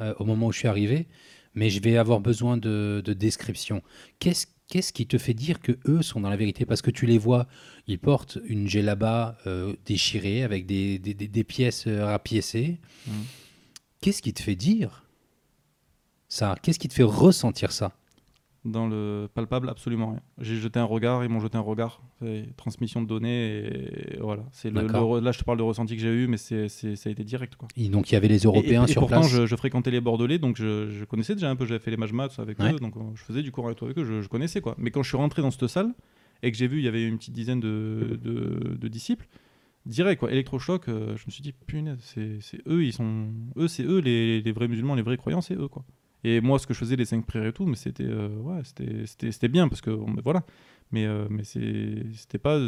Speaker 2: euh, au moment où je suis arrivé, mais je vais avoir besoin de, de description. Qu'est-ce Qu'est-ce qui te fait dire que eux sont dans la vérité? Parce que tu les vois, ils portent une djellaba euh, déchirée avec des, des- des- des pièces euh, rapiécées.
Speaker 1: Mhm.
Speaker 2: Qu'est-ce qui te fait dire ça? Qu'est-ce qui te fait ressentir ça?
Speaker 1: Dans le palpable, absolument rien. J'ai jeté un regard, ils m'ont jeté un regard. Transmission de données, et voilà. C'est le, le là, je te parle de ressenti que j'ai eu, mais c'est, ça a été direct. Quoi.
Speaker 2: Et Donc il y avait les Européens
Speaker 1: et, et
Speaker 2: sur
Speaker 1: pourtant,
Speaker 2: place.
Speaker 1: je, je fréquentais les Bordelais, donc je, je connaissais déjà un peu. J'avais fait les majmats tout ça avec
Speaker 2: Ouais.
Speaker 1: eux, donc euh, je faisais du cours avec eux. Je, je connaissais quoi. Mais quand je suis rentré dans cette salle et que j'ai vu, il y avait une petite dizaine de, de- de disciples. Direct quoi, électrochoc. euh, je me suis dit punaise, c'est, c'est eux, ils sont, eux, c'est eux les, les vrais musulmans, les vrais croyants, c'est eux quoi. Et moi, ce que je faisais, les cinq prières et tout, mais c'était, euh, ouais, c'était, bien parce que voilà. Mais, euh, mais c'était pas du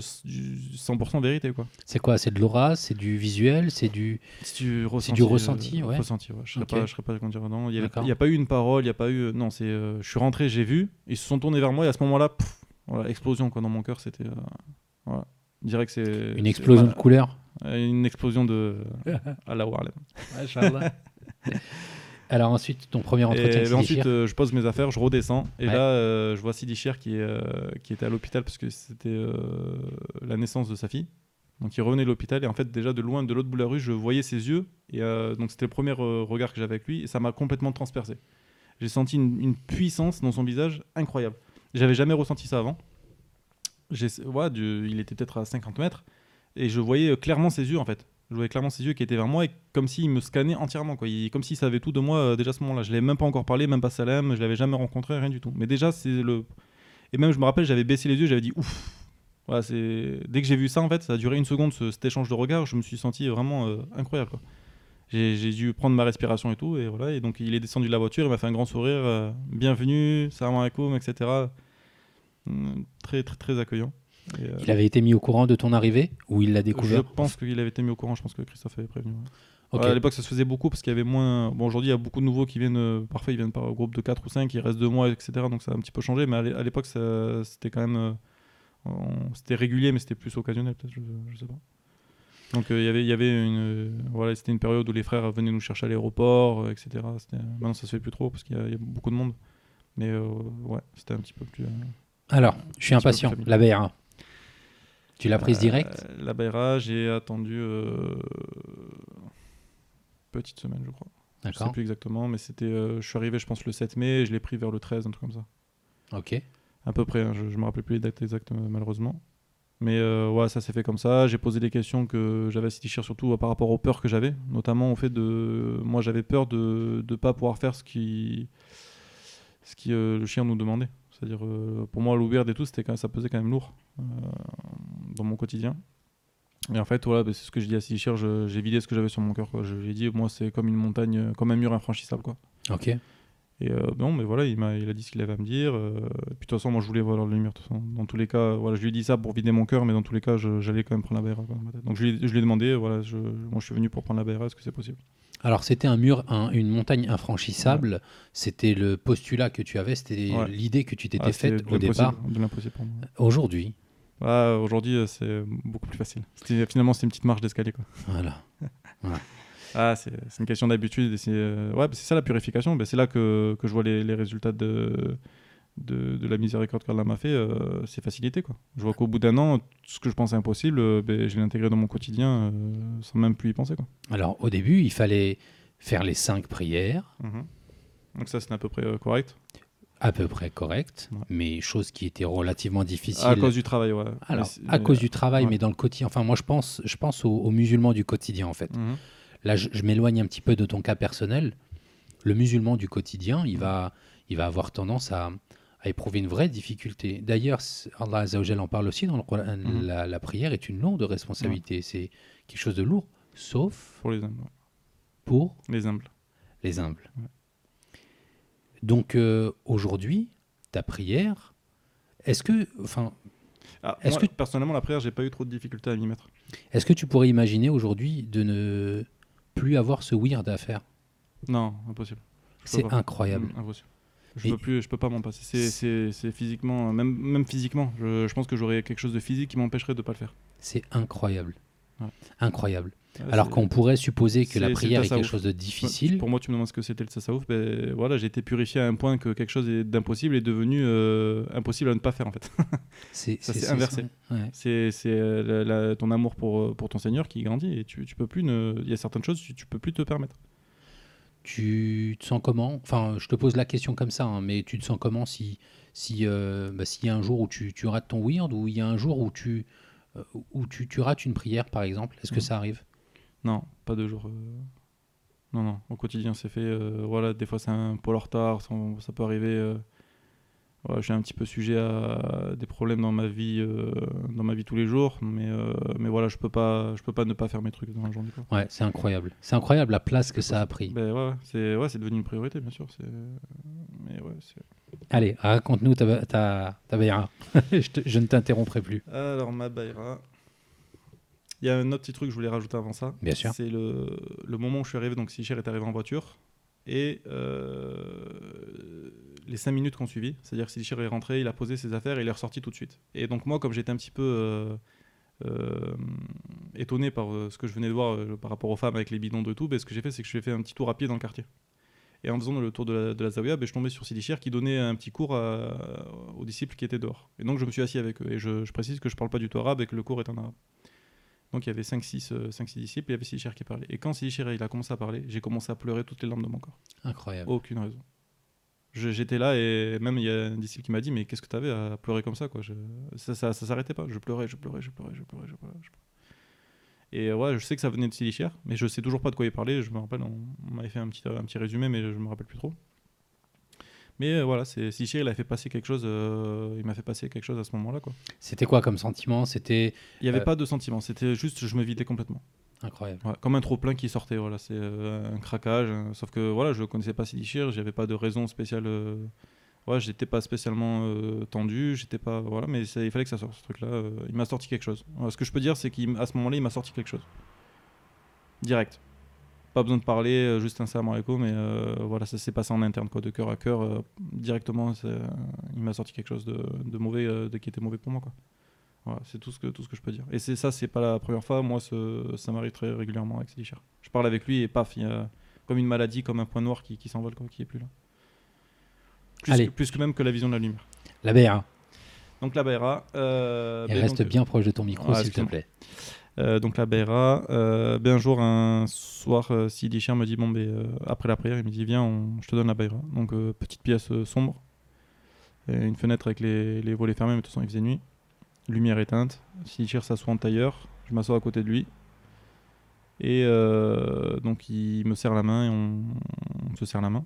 Speaker 1: 100% vérité quoi.
Speaker 2: C'est quoi? C'est de l'aura? C'est du visuel? C'est du.
Speaker 1: C'est du ressenti.
Speaker 2: du ressenti,
Speaker 1: euh,
Speaker 2: ouais.
Speaker 1: ressenti, ouais. Je serais
Speaker 2: Ok.
Speaker 1: pas, je serais pas dire non. Il y avait-
Speaker 2: D'accord.
Speaker 1: il y a pas eu une parole, il y a pas eu. Non, c'est. euh, je suis rentré, j'ai vu, ils se sont tournés vers moi et à ce moment-là, voilà, explosion quoi dans mon cœur, c'était. euh, voilà. Je que c'est.
Speaker 2: Une explosion de couleurs
Speaker 1: Une explosion de. à la Warlem.
Speaker 2: Alors ensuite, ton premier
Speaker 1: Et
Speaker 2: entretien Sidi
Speaker 1: ensuite, euh, je pose mes affaires, je redescends. Et
Speaker 2: Ouais.
Speaker 1: là, euh, je vois Sidi Chir qui, est, euh, qui était à l'hôpital parce que c'était la naissance de sa fille. Donc il revenait de l'hôpital et en fait déjà de loin, de l'autre bout de la rue, je voyais ses yeux. Et donc c'était le premier regard que j'avais avec lui et ça m'a complètement transpercé. J'ai senti une, une puissance dans son visage incroyable. J'avais jamais ressenti ça avant. J'ai, ouais, du- il était peut-être à 50 mètres et je voyais clairement ses yeux en fait. Je voyais clairement ses yeux qui étaient vers moi et comme s'il me scannait entièrement, quoi. Il- comme s'il savait tout de moi euh, déjà à ce moment-là. Je l'avais même pas encore parlé, même pas salam, je l'avais jamais rencontré, rien du tout. Mais déjà, c'est le. Et même, je me rappelle, j'avais baissé les yeux, j'avais dit ouf. Voilà, c'est... Dès que j'ai vu ça, en fait, ça a duré une seconde, ce- cet échange de regards, je me suis senti vraiment euh, incroyable, quoi. J'ai, dû prendre ma respiration et tout, et voilà. Et donc, il est descendu de la voiture, il m'a fait un grand sourire, euh, bienvenue, salam alaikum, etc. Hum, Très, très, très accueillant. Et, euh,
Speaker 2: Il avait été mis au courant de ton arrivée ou il l'a
Speaker 1: je
Speaker 2: découvert
Speaker 1: pense qu'il avait été mis au courant, je pense que Christophe avait prévenu. ouais. Ouais, à l'époque, ça se faisait beaucoup parce qu'il y avait moins. Bon, aujourd'hui, il y a beaucoup de nouveaux qui viennent. euh, Parfois, ils viennent par groupe de 4 ou 5, ils restent 2 mois, etc. Donc, ça a un petit peu changé. Mais à l'é- à l'époque, c'était quand même. euh, on- C'était régulier, mais c'était plus occasionnel, peut-être. Je, je sais pas. Donc, euh, il y avait- y avait une. euh, Voilà, c'était une période où les frères venaient nous chercher à l'aéroport, euh, etc. Maintenant, ça se fait plus trop parce qu'il y, y a beaucoup de monde. Mais euh, ouais, c'était un petit peu plus. euh,
Speaker 2: Alors, je suis impatient. La BRA. Tu l'as prise
Speaker 1: Euh,
Speaker 2: direct
Speaker 1: La Bayra, j'ai attendu. euh, Petite semaine, je crois. Je sais plus exactement, mais c'était. euh, je suis arrivé, je pense, le 7 mai et je l'ai pris vers le 13, un truc comme ça.
Speaker 2: Ok.
Speaker 1: À peu près, hein, je, je me rappelle plus les dates exactes, malheureusement. Mais euh, ouais, ça s'est fait comme ça. J'ai posé des questions que j'avais à City surtout par rapport aux peurs que j'avais, notamment au fait de. Moi, j'avais peur de ne pas pouvoir faire ce qui, ce qui euh, le chien nous demandait. C'est-à-dire, pour moi, l'ouvert et tout, c'était quand même- ça pesait quand même lourd dans mon quotidien. Et en fait, voilà, bah, c'est ce que je dis à City Chir, je- j'ai vidé ce que j'avais sur mon cœur. quoi. Je lui ai dit, moi, c'est comme une montagne, euh, comme un mur infranchissable. Quoi.
Speaker 2: Ok.
Speaker 1: Et euh, bon, mais voilà, il, m'a, il a dit ce qu'il avait à me dire. euh, puis de toute façon, moi, je voulais voir la lumière. Dans tous les cas, voilà, je lui ai dit ça pour vider mon cœur, mais dans tous les cas, j'allais quand même prendre la BRA. quoi. Donc je lui, ai- je lui ai demandé, voilà, je, moi, je suis venu pour prendre la BRA, est-ce que c'est possible?
Speaker 2: Alors, c'était un mur, un- une montagne infranchissable. C'était le postulat que tu avais, c'était
Speaker 1: Ouais.
Speaker 2: l'idée que tu t'étais
Speaker 1: Ah,
Speaker 2: faite au départ.
Speaker 1: De l'impossible pour moi.
Speaker 2: Aujourd'hui,
Speaker 1: Ah, Aujourd'hui, euh, c'est beaucoup plus facile. Finalement, c'était une petite marche d'escalier.
Speaker 2: Voilà.
Speaker 1: Ah, c'est, c'est une question d'habitude. C'est, euh, ouais, bah, c'est ça la purification. bah, c'est là que, que je vois les, les résultats de, de, de la miséricorde qu'Allah m'a fait. euh, c'est facilité. Quoi. Je vois qu'au bout d'un an, tout ce que je pensais impossible, euh, ben, je l'ai intégré dans mon quotidien sans même plus y penser. Quoi.
Speaker 2: Alors, au début, il fallait faire les cinq prières,
Speaker 1: Donc ça, c'est à peu près correct?
Speaker 2: À peu près correctes,
Speaker 1: Ouais.
Speaker 2: mais chose qui était relativement difficile.
Speaker 1: À cause du travail, ouais.
Speaker 2: Alors,
Speaker 1: Mais
Speaker 2: à
Speaker 1: mais,
Speaker 2: cause du travail,
Speaker 1: ouais.
Speaker 2: mais dans le quotidien. Enfin, moi, je pense, je pense aux, aux musulmans du quotidien, en fait.
Speaker 1: Mhm.
Speaker 2: Là, je, je m'éloigne un petit peu de ton cas personnel. Le musulman du quotidien, il va, il va avoir tendance à, à éprouver une vraie difficulté. D'ailleurs, Allah Azzawajal en parle aussi dans le Coran.
Speaker 1: Mhm.
Speaker 2: La, la prière est une lourde responsabilité. C'est quelque chose de lourd, sauf
Speaker 1: Pour les humbles.
Speaker 2: pour
Speaker 1: Les humbles.
Speaker 2: les humbles. Donc, euh, aujourd'hui, ta prière, est-ce que, enfin,
Speaker 1: Ah,
Speaker 2: Est-ce que-
Speaker 1: personnellement, la prière, j'ai pas eu trop de difficultés à m'y mettre.
Speaker 2: est-ce que tu pourrais imaginer aujourd'hui de ne plus avoir ce weird à faire?
Speaker 1: Non, impossible.
Speaker 2: C'est incroyable.
Speaker 1: Mm, impossible. Je
Speaker 2: Et-
Speaker 1: peux plus, je peux pas m'en passer. C'est, physiquement, même, même physiquement. Je, je pense que j'aurais quelque chose de physique qui m'empêcherait de pas le faire.
Speaker 2: C'est incroyable.
Speaker 1: Ouais.
Speaker 2: Incroyable.
Speaker 1: Ouais,
Speaker 2: Alors qu'on pourrait supposer que la prière est quelque chose de difficile.
Speaker 1: Pour moi, tu me demandes ce que c'était le tassaouf. Ben, voilà, j'ai été purifié à un point que quelque chose d'impossible est devenu euh, impossible à ne pas faire en fait.
Speaker 2: C'est
Speaker 1: inversé.
Speaker 2: Ouais.
Speaker 1: C'est euh, ton amour pour, euh, pour ton Seigneur qui grandit et tu, tu peux plus. ne- Il y a certaines choses tu, tu peux plus te permettre.
Speaker 2: Tu te sens comment? Enfin, je te pose la question comme ça, hein, mais tu te sens comment si si euh, bah, s'il y a un jour où tu, tu rates ton weird ou il y a un jour où tu où tu, tu rates une prière par exemple? Est-ce que
Speaker 1: Mhm.
Speaker 2: ça arrive?
Speaker 1: Non, pas de jour. euh, Non, non, au quotidien, c'est fait. euh, voilà, des fois, c'est un peu en retard, ça, ça peut arriver. euh, voilà, je suis un petit peu sujet à des problèmes dans ma vie, euh, dans ma vie tous les jours, mais, euh, mais voilà, je peux pas, je peux pas ne pas faire mes trucs dans la journée. Quoi.
Speaker 2: Ouais, c'est incroyable. C'est incroyable la place que ça a pris.
Speaker 1: Ben ouais, c'est ouais, c'est devenu une priorité, bien sûr. Mais ouais, c'est-
Speaker 2: Allez, raconte-nous ta, ta, ta Bayra. je, te- je ne t'interromprai plus.
Speaker 1: Alors, ma Bayra. Il y a un autre petit truc que je voulais rajouter avant ça.
Speaker 2: Bien sûr.
Speaker 1: C'est le, le moment où je suis arrivé. Donc, Sicher est arrivé en voiture. Et euh, les 5 minutes qu'on suivi. C'est-à-dire que Sicher est rentré, il a posé ses affaires et il est ressorti tout de suite. Et donc, moi, comme j'étais un petit peu euh, euh, étonné par euh, ce que je venais de voir par rapport aux femmes avec les bidons de tout, ben, ce que j'ai fait, c'est que je fait un petit tour à pied dans le quartier. Et en faisant le tour de la, de la Zawiya, ben, je tombais sur Sidi Cher qui donnait un petit cours à- aux disciples qui étaient dehors. Et donc je me suis assis avec eux. Et je, je précise que je parle pas du tout arabe et que le cours est en arabe. Donc il y avait 5-6 euh, 5-6 disciples il y avait Sidi Cher qui parlait. Et quand Sidi Cher il a commencé à parler, j'ai commencé à pleurer toutes les larmes de mon corps.
Speaker 2: Incroyable.
Speaker 1: Aucune raison. J'étais là et même il y a un disciple qui m'a dit Mais qu'est-ce que tu avais à pleurer comme ça quoi? Je... Ça, ça, ça s'arrêtait pas. Je pleurais, je pleurais, je pleurais, je pleurais, je pleurais. je pleurais. Et euh, ouais, je sais que ça venait de Sidi Cher, mais je sais toujours pas de quoi il parlait. Je me rappelle, on, on m'avait fait un petit, un petit résumé, mais je me rappelle plus trop. Mais euh, voilà, c'est il a fait passer quelque chose. euh, il m'a fait passer quelque chose à ce moment-là quoi.
Speaker 2: C'était quoi comme sentiment? C'était
Speaker 1: Il y avait
Speaker 2: Euh.
Speaker 1: pas de sentiment, c'était juste je me vidais complètement.
Speaker 2: incroyable.
Speaker 1: Ouais, comme un trop plein qui sortait, voilà, c'est un craquage. hein. sauf que voilà, je connaissais pas Sidi Chir, j'avais pas de raison spéciale. ouais, j'étais pas spécialement tendu, j'étais pas voilà, mais ça- il fallait que ça sorte ce truc-là. il m'a sorti quelque chose. Voilà, ce que je peux dire, c'est qu'à ce moment-là, il m'a sorti quelque chose. Direct. Pas besoin de parler, euh, juste un salam alaikum, mais euh, voilà, ça s'est passé en interne, quoi, de cœur à cœur, euh, directement. il m'a sorti quelque chose de, de mauvais, de, qui était mauvais pour moi, quoi. Voilà, c'est tout ce que tout ce que je peux dire. Et c'est ça, c'est pas la première fois. Moi, ce- ça m'arrive très régulièrement avec Sidi. Je parle avec lui et paf, il y a comme une maladie, comme un point noir qui, qui s'envole, quoi, qui est plus là. Plus
Speaker 2: Allez.
Speaker 1: que, plus que même que la vision de la lumière.
Speaker 2: La Bayra.
Speaker 1: Donc la Baïra. euh,
Speaker 2: Et
Speaker 1: ben,
Speaker 2: reste
Speaker 1: donc,
Speaker 2: bien proche de ton micro, s'il te plaît.
Speaker 1: Euh, donc la Baïra. euh, ben un jour, un soir, euh, Sidi Cher me dit bon, ben, après la prière, il me dit viens, je te donne la Baïra. Donc petite pièce sombre, une fenêtre avec les, les volets fermés, mais de toute façon il faisait nuit. Lumière éteinte. Sidi Cher s'assoit en tailleur. Je m'assois à côté de lui. Et donc il me serre la main et on, se serre la main.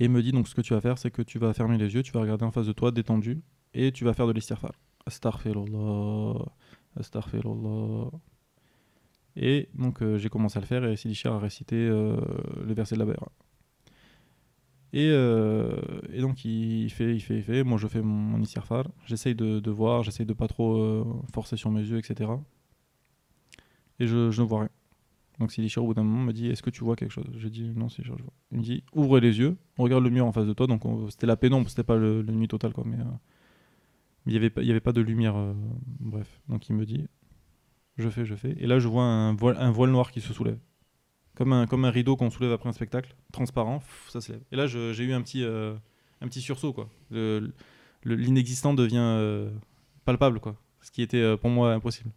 Speaker 1: Et il me dit donc ce que tu vas faire, c'est que tu vas fermer les yeux, tu vas regarder en face de toi, détendu, et tu vas faire de l'istighfar. Astaghfirullah, astaghfirullah. Et donc euh, j'ai commencé à le faire et Sidi a récité euh, le verset de la Baïra. Et, euh, et donc il fait, il fait, il fait. Moi je fais mon, istighfar. J'essaye de, voir, j'essaye de pas trop euh, forcer sur mes yeux, etc. Et je, ne vois rien. Donc Sidi au bout d'un moment me dit Est-ce que tu vois quelque chose? Je dis Non, Sidi je vois. Il me dit Ouvre les yeux, regarde le mur en face de toi. Donc on- c'était la pénombre, c'était pas le, la nuit totale quoi. Mais il n'y avait, avait pas de lumière. euh, bref. Donc il me dit Je fais, je fais. Et là je vois un voile, un voile noir qui se soulève. Comme un, comme un rideau qu'on soulève après un spectacle, transparent, ça se lève. Et là j'ai eu un petit, euh, un petit sursaut quoi. L'inexistant devient euh, palpable quoi. Ce qui était pour moi impossible.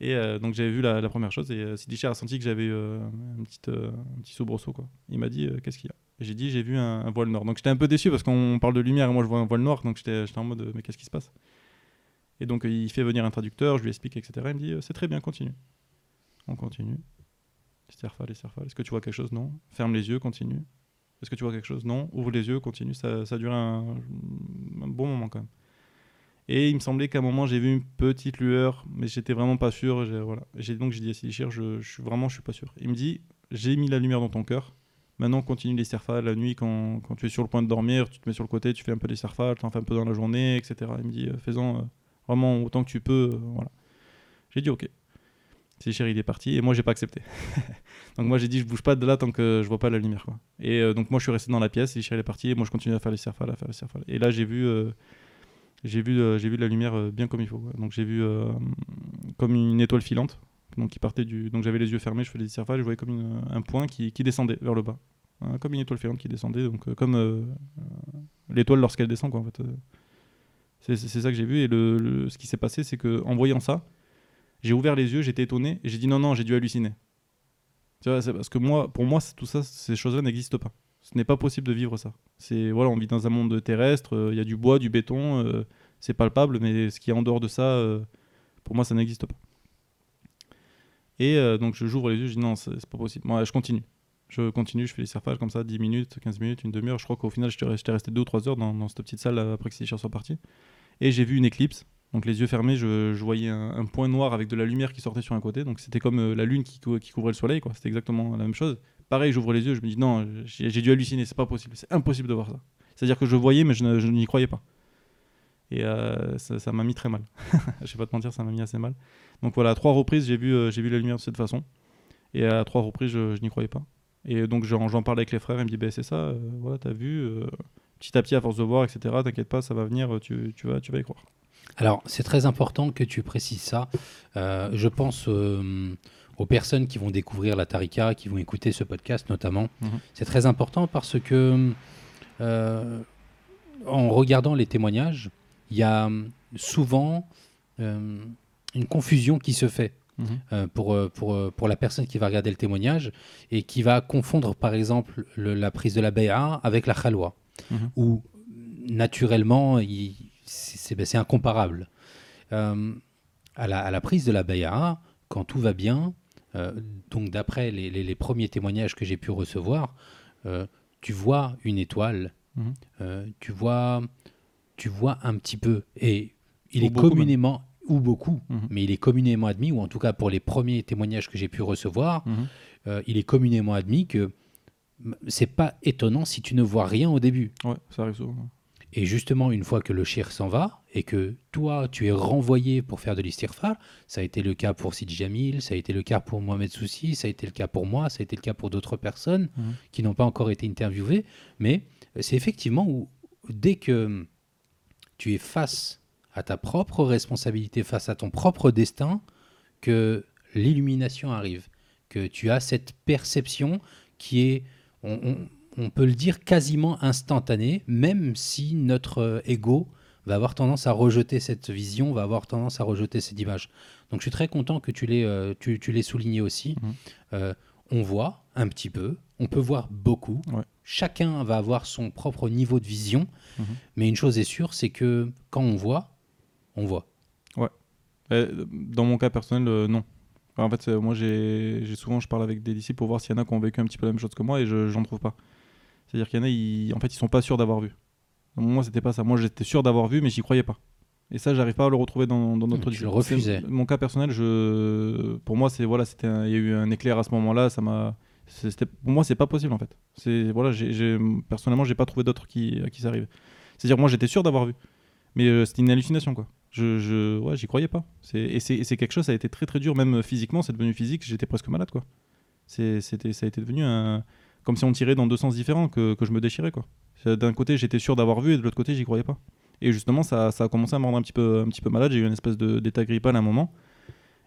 Speaker 1: Et donc j'avais vu la, première chose et euh, Sidi Cher a senti que j'avais euh, un, petit, euh, soubresaut quoi. Il m'a dit qu'est-ce qu'il y a? J'ai dit j'ai vu un, voile noir. Donc j'étais un peu déçu parce qu'on parle de lumière et moi je vois un voile noir donc j'étais en mode mais qu'est-ce qui se passe? Et donc euh, il fait venir un traducteur, je lui explique etc. Il me dit euh, c'est très bien continue. On continue. Istighfar, istighfar. Est-ce que tu vois quelque chose? Non. Ferme les yeux, continue. Est-ce que tu vois quelque chose? Non. Ouvre les yeux, continue. Ça, ça a duré un, bon moment quand même. Et il me semblait qu'à un moment j'ai vu une petite lueur, mais j'étais vraiment pas sûr. Voilà. Donc j'ai dit à Sidi Cher, je, je vraiment je suis pas sûr. Il me dit j'ai mis la lumière dans ton cœur. Maintenant continue les serfals la nuit quand, quand tu es sur le point de dormir, tu te mets sur le côté, tu fais un peu des serfals, tu en fais un peu dans la journée, etc. Il me dit euh, fais-en euh, vraiment autant que tu peux. euh, voilà. J'ai dit ok. Sidi Cher il est parti et moi j'ai pas accepté. donc moi j'ai dit je bouge pas de là tant que je vois pas la lumière. Et donc moi je suis resté dans la pièce, Cher il est parti et moi je continue à faire les serfals, à faire les serfals. Et là j'ai vu j'ai vu, j'ai vu la lumière bien comme il faut. Donc j'ai vu comme une étoile filante. Donc, j'avais les yeux fermés, je faisais des cirfales, je voyais comme une- un point qui, descendait vers le bas. Hein, comme une étoile filante qui descendait, donc euh, comme euh, euh, l'étoile lorsqu'elle descend, quoi, en fait. euh. C'est ça que j'ai vu. Et le, ce qui s'est passé, c'est que en voyant ça, j'ai ouvert les yeux, j'étais étonné, et j'ai dit non, non, j'ai dû halluciner. Tu parce que moi, pour moi, tout ça, ces choses-là n'existent pas. Ce n'est pas possible de vivre ça. C'est voilà, on vit dans un monde terrestre, euh, il y a du bois, du béton, euh, c'est palpable, mais ce qui est en dehors de ça, euh, pour moi, ça n'existe pas. Et euh, donc j'ouvre les yeux, je dis non, c'est pas possible. Moi, je continue. Je continue, je fais les surfages comme ça, 10 minutes, 15 minutes, une demi-heure. Je crois qu'au final, j'étais resté 2 ou 3 heures dans, cette petite salle euh, après que ces chercheurs soient partis. Et j'ai vu une éclipse. Donc les yeux fermés, je, voyais un, point noir avec de la lumière qui sortait sur un côté. Donc c'était comme euh, la lune qui, cou- qui couvrait le soleil. C'était exactement la même chose. Pareil, j'ouvre les yeux, je me dis non, j'ai dû halluciner, c'est pas possible, c'est impossible de voir ça. C'est-à-dire que je voyais, mais je n'y croyais pas. Et euh, ça m'a mis très mal. je vais pas te mentir, ça m'a mis assez mal. Donc voilà, à trois reprises, j'ai vu, euh, j'ai vu la lumière de cette façon. Et à trois reprises, je, je n'y croyais pas. Et donc j'en parle avec les frères, ils me disent ben, c'est ça, euh, voilà, t'as vu, petit à petit, à force de voir, etc., t'inquiète pas, ça va venir, tu, tu, vas, tu vas y croire.
Speaker 2: Alors, c'est très important que tu précises ça. Je pense aux personnes qui vont découvrir la Tarika, qui vont écouter ce podcast notamment.
Speaker 1: Mhm.
Speaker 2: C'est très important parce que, euh, en regardant les témoignages, il y a souvent euh, une confusion qui se fait. euh, pour, euh, pour, euh, pour la personne qui va regarder le témoignage et qui va confondre par exemple le- la prise de la bay'a avec la khalwa,
Speaker 1: Mhm.
Speaker 2: où naturellement c'est ben, c'est incomparable. Euh, à, la, à la prise de la bay'a, quand tout va bien, euh, donc d'après les, les- les premiers témoignages que j'ai pu recevoir, euh, tu vois une étoile,
Speaker 1: Mhm.
Speaker 2: euh, tu, vois, tu vois un petit peu, et il
Speaker 1: Ou
Speaker 2: est
Speaker 1: même.
Speaker 2: communément, ou beaucoup,
Speaker 1: Mhm.
Speaker 2: mais il est communément admis, ou en tout cas pour les premiers témoignages que j'ai pu recevoir,
Speaker 1: Mhm.
Speaker 2: euh, il est communément admis que c'est pas étonnant si tu ne vois rien au début.
Speaker 1: Ouais, ça arrive souvent.
Speaker 2: Et justement, une fois que le shir s'en va et que toi, tu es renvoyé pour faire de l'istighfar, ça a été le cas pour Sid Jamil, ça a été le cas pour Mohamed Soussi, ça a été le cas pour moi, ça a été le cas pour d'autres personnes
Speaker 1: Mhm.
Speaker 2: qui n'ont pas encore été interviewées. Mais c'est effectivement où, dès que tu es face à ta propre responsabilité, face à ton propre destin, que l'illumination arrive, que tu as cette perception qui est, on, on- on peut le dire, quasiment instantanée, même si notre ego va avoir tendance à rejeter cette vision, va avoir tendance à rejeter cette image. Donc je suis très content que tu l'aies euh, tu, tu l'aies souligné aussi.
Speaker 1: Mhm.
Speaker 2: Euh, on voit un petit peu, on peut voir beaucoup.
Speaker 1: Ouais.
Speaker 2: Chacun va avoir son propre niveau de vision,
Speaker 1: Mhm.
Speaker 2: mais une chose est sûre, c'est que quand on voit, on voit.
Speaker 1: Euh, Dans mon cas personnel, euh, non. Enfin, en fait, euh, moi, j'ai j'ai souvent, je parle avec des disciples pour voir s'il y en a qui ont vécu un petit peu la même chose que moi et je j'en trouve pas. C'est-à-dire qu'il y en a, ils, en fait, ils sont pas sûrs d'avoir vu. Moi, c'était pas ça. Moi, j'étais sûr d'avoir vu, mais j'y croyais pas. Et ça, j'arrive pas à le retrouver dans, dans notre
Speaker 2: le
Speaker 1: discipline.
Speaker 2: refusais.
Speaker 1: Mon cas personnel, je, pour moi, c'est voilà, c'était, il y a eu un éclair à ce moment-là. Ça m'a, pour moi, c'est pas possible en fait. C'est voilà, j'ai, j'ai- personnellement, j'ai pas trouvé d'autres qui, à qui ça arrive. C'est-à-dire, moi, j'étais sûr d'avoir vu, mais euh, c'était une hallucination quoi. Je, je, ouais, j'y croyais pas. C'est, et, c'est, et c'est quelque chose, ça a été très très dur, même physiquement, c'est devenu physique. J'étais presque malade quoi. C'est, c'était, ça a été devenu un, comme si on tirait dans deux sens différents, que, que je me déchirais quoi. D'un côté, j'étais sûr d'avoir vu, et de l'autre côté, j'y croyais pas. Et justement, ça, a commencé à me rendre un petit peu, malade. J'ai eu une espèce d'état grippal à un moment.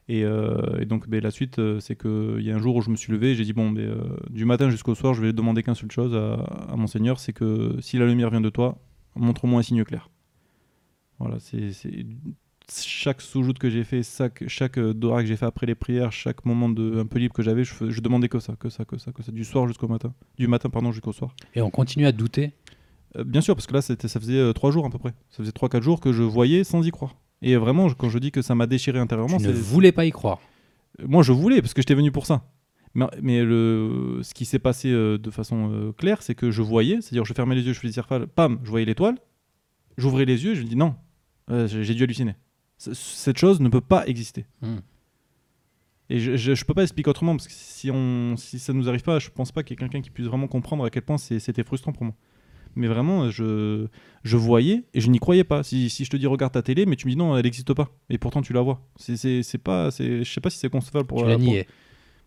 Speaker 1: Et, euh, donc, ben, la suite, euh, c'est qu'il y a un jour où je me suis levé et j'ai dit bon, ben, euh, du matin jusqu'au soir, je vais demander qu'une seule chose à, mon Seigneur c'est que si la lumière vient de toi, montre-moi un signe clair. Voilà, c'est chaque sous que j'ai fait, chaque, chaque dora que j'ai fait après les prières, chaque moment de, un peu libre que j'avais, je demandais que ça, que ça, que ça, que ça, du soir jusqu'au matin, du matin pardon jusqu'au soir.
Speaker 2: Et on continue à douter.
Speaker 1: Euh, bien sûr, parce que là, ça faisait euh, trois jours à peu près. Ça faisait trois, quatre jours que je voyais sans y croire. Et vraiment, je- quand je dis que ça m'a déchiré intérieurement,
Speaker 2: Tu ne voulais pas y croire.
Speaker 1: moi je voulais parce que j'étais venu pour ça. Mais, mais le, ce qui s'est passé euh, de façon euh, claire, c'est que je voyais, c'est-à-dire je fermais les yeux, je faisais cirfal, pam, je voyais l'étoile, j'ouvrais les yeux je me dis non, euh, j'ai dû halluciner. Cette chose ne peut pas exister.
Speaker 2: Hmm.
Speaker 1: Et je, je, je peux pas expliquer autrement parce que si, on, si ça nous arrive pas, je pense pas qu'il y ait quelqu'un qui puisse vraiment comprendre à quel point c'était frustrant pour moi. Mais vraiment, je, je voyais et je n'y croyais pas. Si, si je te dis regarde ta télé, mais tu me dis non, elle n'existe pas. Et pourtant tu la vois. C'est- pas, c'est- je sais pas si c'est concevable pour.
Speaker 2: tu
Speaker 1: euh,
Speaker 2: l'as
Speaker 1: pour-
Speaker 2: nié,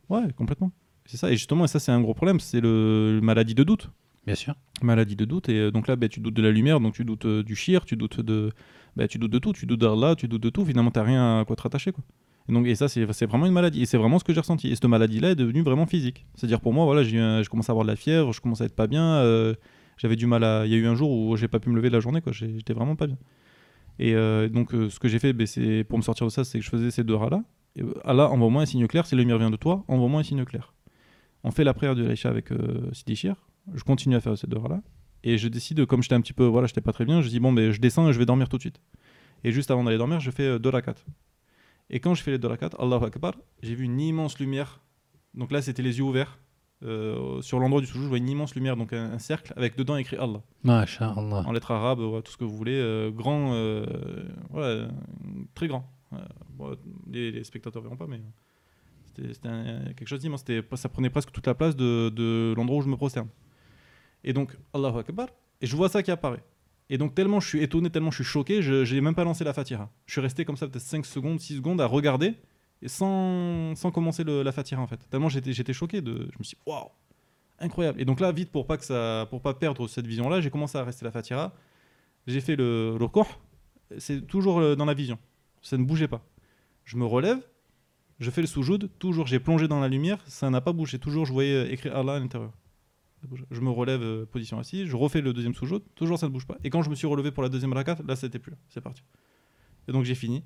Speaker 1: Ouais, complètement. C'est ça. Et justement, et ça c'est un gros problème, c'est le maladie de doute.
Speaker 2: bien sûr.
Speaker 1: Maladie de doute. Et euh, donc là, ben, tu doutes de la lumière, donc tu doutes euh, du shir, tu doutes de, ben, tu doutes de tout, tu doutes d'Allah, tu doutes de tout. Finalement, t'as rien à quoi te rattacher, quoi. Et, donc, et ça, c'est vraiment une maladie. Et c'est vraiment ce que j'ai ressenti. Et cette maladie-là est devenue vraiment physique. C'est-à-dire pour moi, voilà, je commence à avoir de la fièvre, je commence à être pas bien. euh, J'avais du mal à. Il y a eu un jour où j'ai pas pu me lever de la journée, quoi. J'étais vraiment pas bien. Et euh, donc, euh, ce que j'ai fait, ben, pour me sortir de ça, c'est que je faisais ces deux rats-là. Euh, Allah, envoie-moi un signe clair. Si la lumière vient de toi, envoie-moi un signe clair. On fait la prière de l'Aïcha avec euh, Sidi Shir. Je continue à faire ces deux rats-là. Et je décide, comme j'étais un petit peu, voilà, j'étais pas très bien, je dis bon, ben, je descends et je vais dormir tout de suite. Et juste avant d'aller dormir, je fais deux rakats. Et quand je fais les deux rakats, Allahu Akbar, j'ai vu une immense lumière. Donc là, c'était les yeux ouverts. Euh, sur l'endroit du soujou, je vois une immense lumière, donc un, un cercle avec dedans écrit Allah,
Speaker 2: Masha'Allah.
Speaker 1: en lettres arabes, ouais, tout ce que vous voulez, euh, grand, euh, voilà, très grand. Bon, les, les spectateurs verront pas, mais c'était quelque chose d'immense. Ça prenait presque toute la place de, de l'endroit où je me prosterne. Et donc, Allahu Akbar, et je vois ça qui apparaît. Et donc, tellement je suis étonné, tellement je suis choqué, je n'ai même pas lancé la Fatiha. Je suis resté comme ça peut-être 5 secondes, 6 secondes à regarder, et sans, sans commencer la Fatiha en fait. Tellement j'étais j'étais choqué, de, je me suis dit, waouh, incroyable. Et donc là, vite, pour pas, que ça, pour pas perdre cette vision-là, j'ai commencé à rester la Fatiha. J'ai fait le, le c'est toujours euh, dans la vision, ça ne bougeait pas. Je me relève, je fais le soujoud, toujours j'ai plongé dans la lumière, ça n'a pas bougé, toujours je voyais euh, écrit Allah à l'intérieur. Je me relève, euh, position assise, je refais le deuxième soujoud, toujours ça ne bouge pas. Et quand je me suis relevé pour la deuxième rakat, là c'était plus, là, c'est parti. Et donc j'ai fini.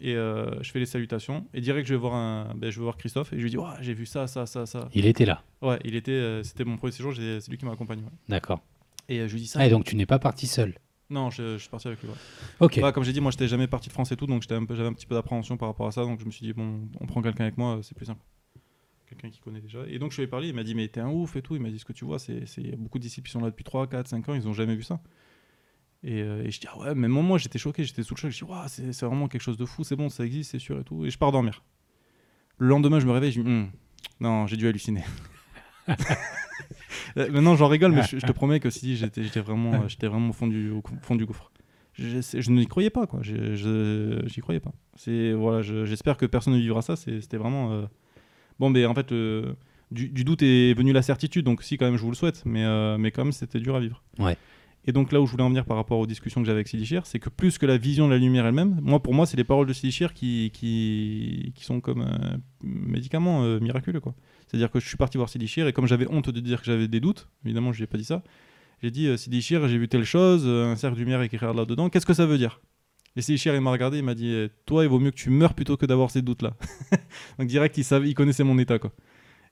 Speaker 1: Et euh, je fais les salutations. Et direct, je vais voir, un, ben, je vais voir Christophe. Et je lui dis Ouah, J'ai vu ça, ça, ça, ça.
Speaker 2: Il était là.
Speaker 1: Ouais, il était, euh, c'était mon premier séjour, c'est lui qui m'a accompagné. ouais.
Speaker 2: D'accord.
Speaker 1: Et euh, je lui dis ça.
Speaker 2: Ah, et donc tu n'es pas parti seul?
Speaker 1: Non, je, je suis parti avec lui. ouais.
Speaker 2: Ok.
Speaker 1: Ouais, comme j'ai dit, moi, j'étais jamais parti de France et tout, donc un j'avais un petit peu d'appréhension par rapport à ça. Donc je me suis dit Bon, on prend quelqu'un avec moi, c'est plus simple. Quelqu'un qui connaît déjà. Et donc je lui ai parlé, il m'a dit Mais t'es un ouf et tout. Il m'a dit Ce que tu vois, c'est c'est- il y a beaucoup de disciples qui sont là depuis 3, 4, 5 ans, ils ont jamais vu ça. Et, euh, et je dis Ah ouais, même moi, j'étais choqué, j'étais sous le choc. Je dis Waouh, c'est c'est vraiment quelque chose de fou, c'est bon, ça existe, c'est sûr et tout. Et je pars dormir. Le lendemain, je me réveille, je dis Hum, Non, j'ai dû halluciner. Euh, Maintenant, j'en rigole, mais je, je te promets que si j'étais j'étais vraiment, euh, j'étais vraiment au fond du, au fond du gouffre. Je, je, n'y croyais pas, quoi. Je, j'y croyais pas. C'est voilà, je- j'espère que personne ne vivra ça. C'était vraiment euh, bon, mais en fait, euh, du, du doute est venu la certitude. Donc, si quand même, je vous le souhaite, mais euh, mais quand même, c'était dur à vivre.
Speaker 2: Ouais.
Speaker 1: Et donc là où je voulais en venir par rapport aux discussions que j'avais avec Sidi Chir, c'est que plus que la vision de la lumière elle-même, moi pour moi c'est les paroles de Sidi Chir qui, qui, qui sont comme un médicament euh, miraculeux quoi. C'est-à-dire que je suis parti voir Sidi Chir et comme j'avais honte de dire que j'avais des doutes, évidemment je lui ai pas dit ça, j'ai dit euh, Sidi Chir j'ai vu telle chose, euh, un cercle de lumière écrit là dedans, qu'est-ce que ça veut dire? Et Sidi Chir il m'a regardé, il m'a dit toi il vaut mieux que tu meurs plutôt que d'avoir ces doutes là. donc direct il savait, il connaissait mon état quoi.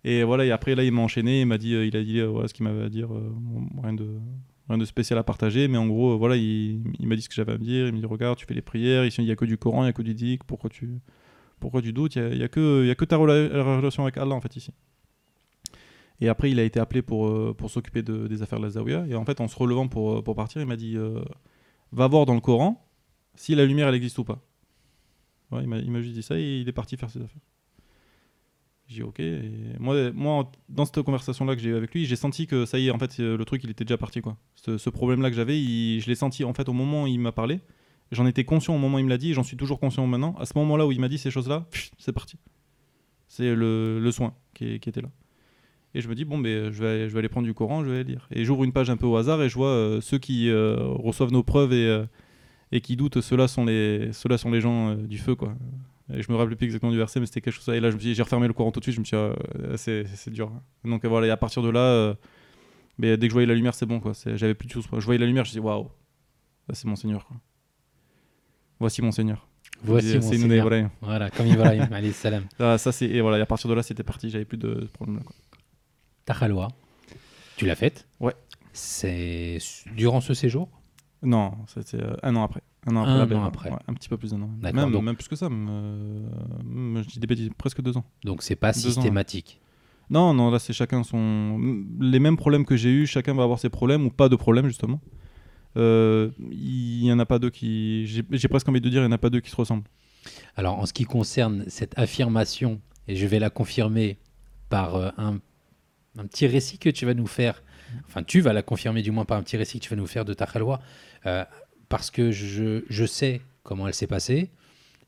Speaker 1: Et voilà et après là il m'a enchaîné, il m'a dit, euh, il a dit euh, voilà ce qu'il m'avait à dire, euh, rien de rien de spécial à partager, mais en gros, euh, voilà, il, m'a dit ce que j'avais à me dire. Il me dit Regarde, tu fais les prières, il n'y a que du Coran, il n'y a que du dik, pourquoi tu, pourquoi tu doutes? Il n'y a, y a, que- a que ta rela- relation avec Allah, en fait, ici. Et après, il a été appelé pour, euh, pour s'occuper de- des affaires de la Zawiya. Et en fait, en se relevant pour, euh, pour partir, il m'a dit Va voir dans le Coran si la lumière, elle existe ou pas. Il m'a juste dit ça et il est parti faire ses affaires. J'ai dit ok. Moi, moi, dans cette conversation-là que j'ai eue avec lui, j'ai senti que ça y est, en fait, le truc, il était déjà parti. quoi. Ce, problème-là que j'avais, je l'ai senti en fait au moment où il m'a parlé. J'en étais conscient au moment où il me l'a dit, et j'en suis toujours conscient maintenant. À ce moment-là où il m'a dit ces choses-là, c'est parti. C'est le, le soin qui, était là. Et je me dis, bon, ben, je, vais, je vais aller prendre du Coran, je vais lire. Et j'ouvre une page un peu au hasard et je vois euh, ceux qui euh, reçoivent nos preuves et, euh, et qui doutent, ceux-là sont les, ceux sont les gens du feu, quoi. Et je me rappelle plus exactement du verset, mais c'était quelque chose. Et là, je me suis dit, j'ai refermé le Coran tout de suite. Je me suis dit, ah, c'est, c'est dur. Donc euh, voilà, et à partir de là, euh, mais dès que je voyais la lumière, c'est bon, quoi. J'avais plus de choses. Je voyais la lumière, je me suis dit, waouh, là, c'est mon Seigneur, quoi. Voici mon Seigneur.
Speaker 2: Voici mon Seigneur.
Speaker 1: Ibrahim.
Speaker 2: Voilà, comme Ibrahim, alayhi salam.
Speaker 1: Ah, ça, c'est, et voilà, et à partir de là, c'était parti. J'avais plus de problème. Quoi.
Speaker 2: Ta khalwa, tu l'as faite?
Speaker 1: Ouais.
Speaker 2: C'est durant ce séjour?
Speaker 1: Non, c'était euh, un an après. Un an après.
Speaker 2: Un
Speaker 1: la belle-
Speaker 2: an après.
Speaker 1: ouais, un petit peu plus d'un an. Même,
Speaker 2: donc-
Speaker 1: même plus que ça. même, euh, je dis des bêtises, presque deux ans.
Speaker 2: Donc c'est pas
Speaker 1: Deux ans,
Speaker 2: systématique.
Speaker 1: Non, non, là, c'est chacun son. Les mêmes problèmes que j'ai eu, chacun va avoir ses problèmes ou pas de problème, justement. Euh, Il y en a pas deux qui. J'ai presque envie de dire, il n'y en a pas deux qui se ressemblent.
Speaker 2: Alors en ce qui concerne cette affirmation, et je vais la confirmer par euh, un, un petit récit que tu vas nous faire, enfin tu vas la confirmer du moins par un petit récit que tu vas nous faire de ta euh, parce que je, je sais comment elle s'est passée,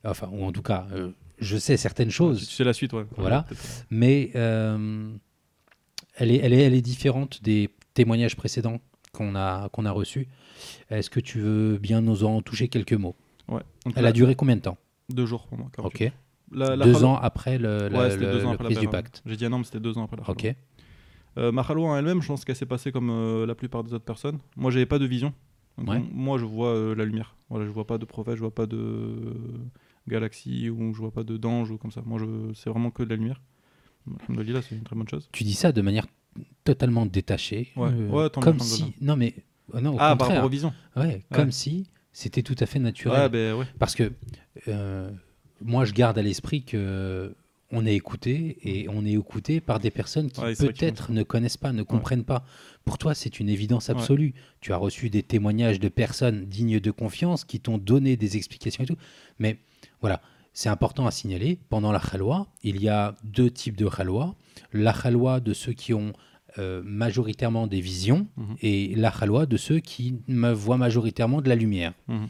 Speaker 2: enfin ou en tout cas euh, je sais certaines
Speaker 1: Tu
Speaker 2: choses,
Speaker 1: sais la suite, ouais.
Speaker 2: Voilà. Mais euh, elle, est, elle, est, elle est différente des témoignages précédents qu'on a, qu'on a reçus. Est-ce que tu veux bien nous en toucher quelques mots?
Speaker 1: Ouais. Donc
Speaker 2: Elle
Speaker 1: là,
Speaker 2: a duré combien de temps?
Speaker 1: Deux jours pour moi. 48.
Speaker 2: Ok.
Speaker 1: La- la
Speaker 2: deux ans après le, la,
Speaker 1: Ouais,
Speaker 2: le-
Speaker 1: deux ans
Speaker 2: le
Speaker 1: après la
Speaker 2: prise du pacte.
Speaker 1: J'ai dit un an, mais c'était deux ans après la.
Speaker 2: Ok.
Speaker 1: Euh, ma khalwa en elle-même, je pense qu'elle s'est passée comme euh, la plupart des autres personnes. Moi, j'avais pas de vision. Donc,
Speaker 2: Ouais.
Speaker 1: m- Moi, je vois euh, la lumière. Voilà, je vois pas de prophète, je vois pas de galaxie ou je vois pas de d'ange ou comme ça. Moi, je... c'est vraiment que de la lumière. Alhamdoulilah, c'est une très bonne chose.
Speaker 2: Tu dis ça de manière totalement détachée.
Speaker 1: Ouais.
Speaker 2: euh,
Speaker 1: Ouais,
Speaker 2: comme si. Non, mais. euh, Non, au
Speaker 1: ah, par rapport aux visions.
Speaker 2: Ouais, comme si c'était tout à fait naturel.
Speaker 1: Ben.
Speaker 2: Parce que euh, moi, je garde à l'esprit que on est écouté et on est écouté par des personnes qui
Speaker 1: Ouais,
Speaker 2: peut-être ne connaissent pas, ne comprennent pas. Pour toi, c'est une évidence
Speaker 1: Ouais.
Speaker 2: absolue. Tu as reçu des témoignages de personnes dignes de confiance qui t'ont donné des explications et tout. Mais voilà, c'est important à signaler. Pendant la khalwa, il y a deux types de khalwa. La khalwa de ceux qui ont euh, majoritairement des visions
Speaker 1: Mhm.
Speaker 2: et la khalwa de ceux qui me voient majoritairement de la lumière.
Speaker 1: Mhm.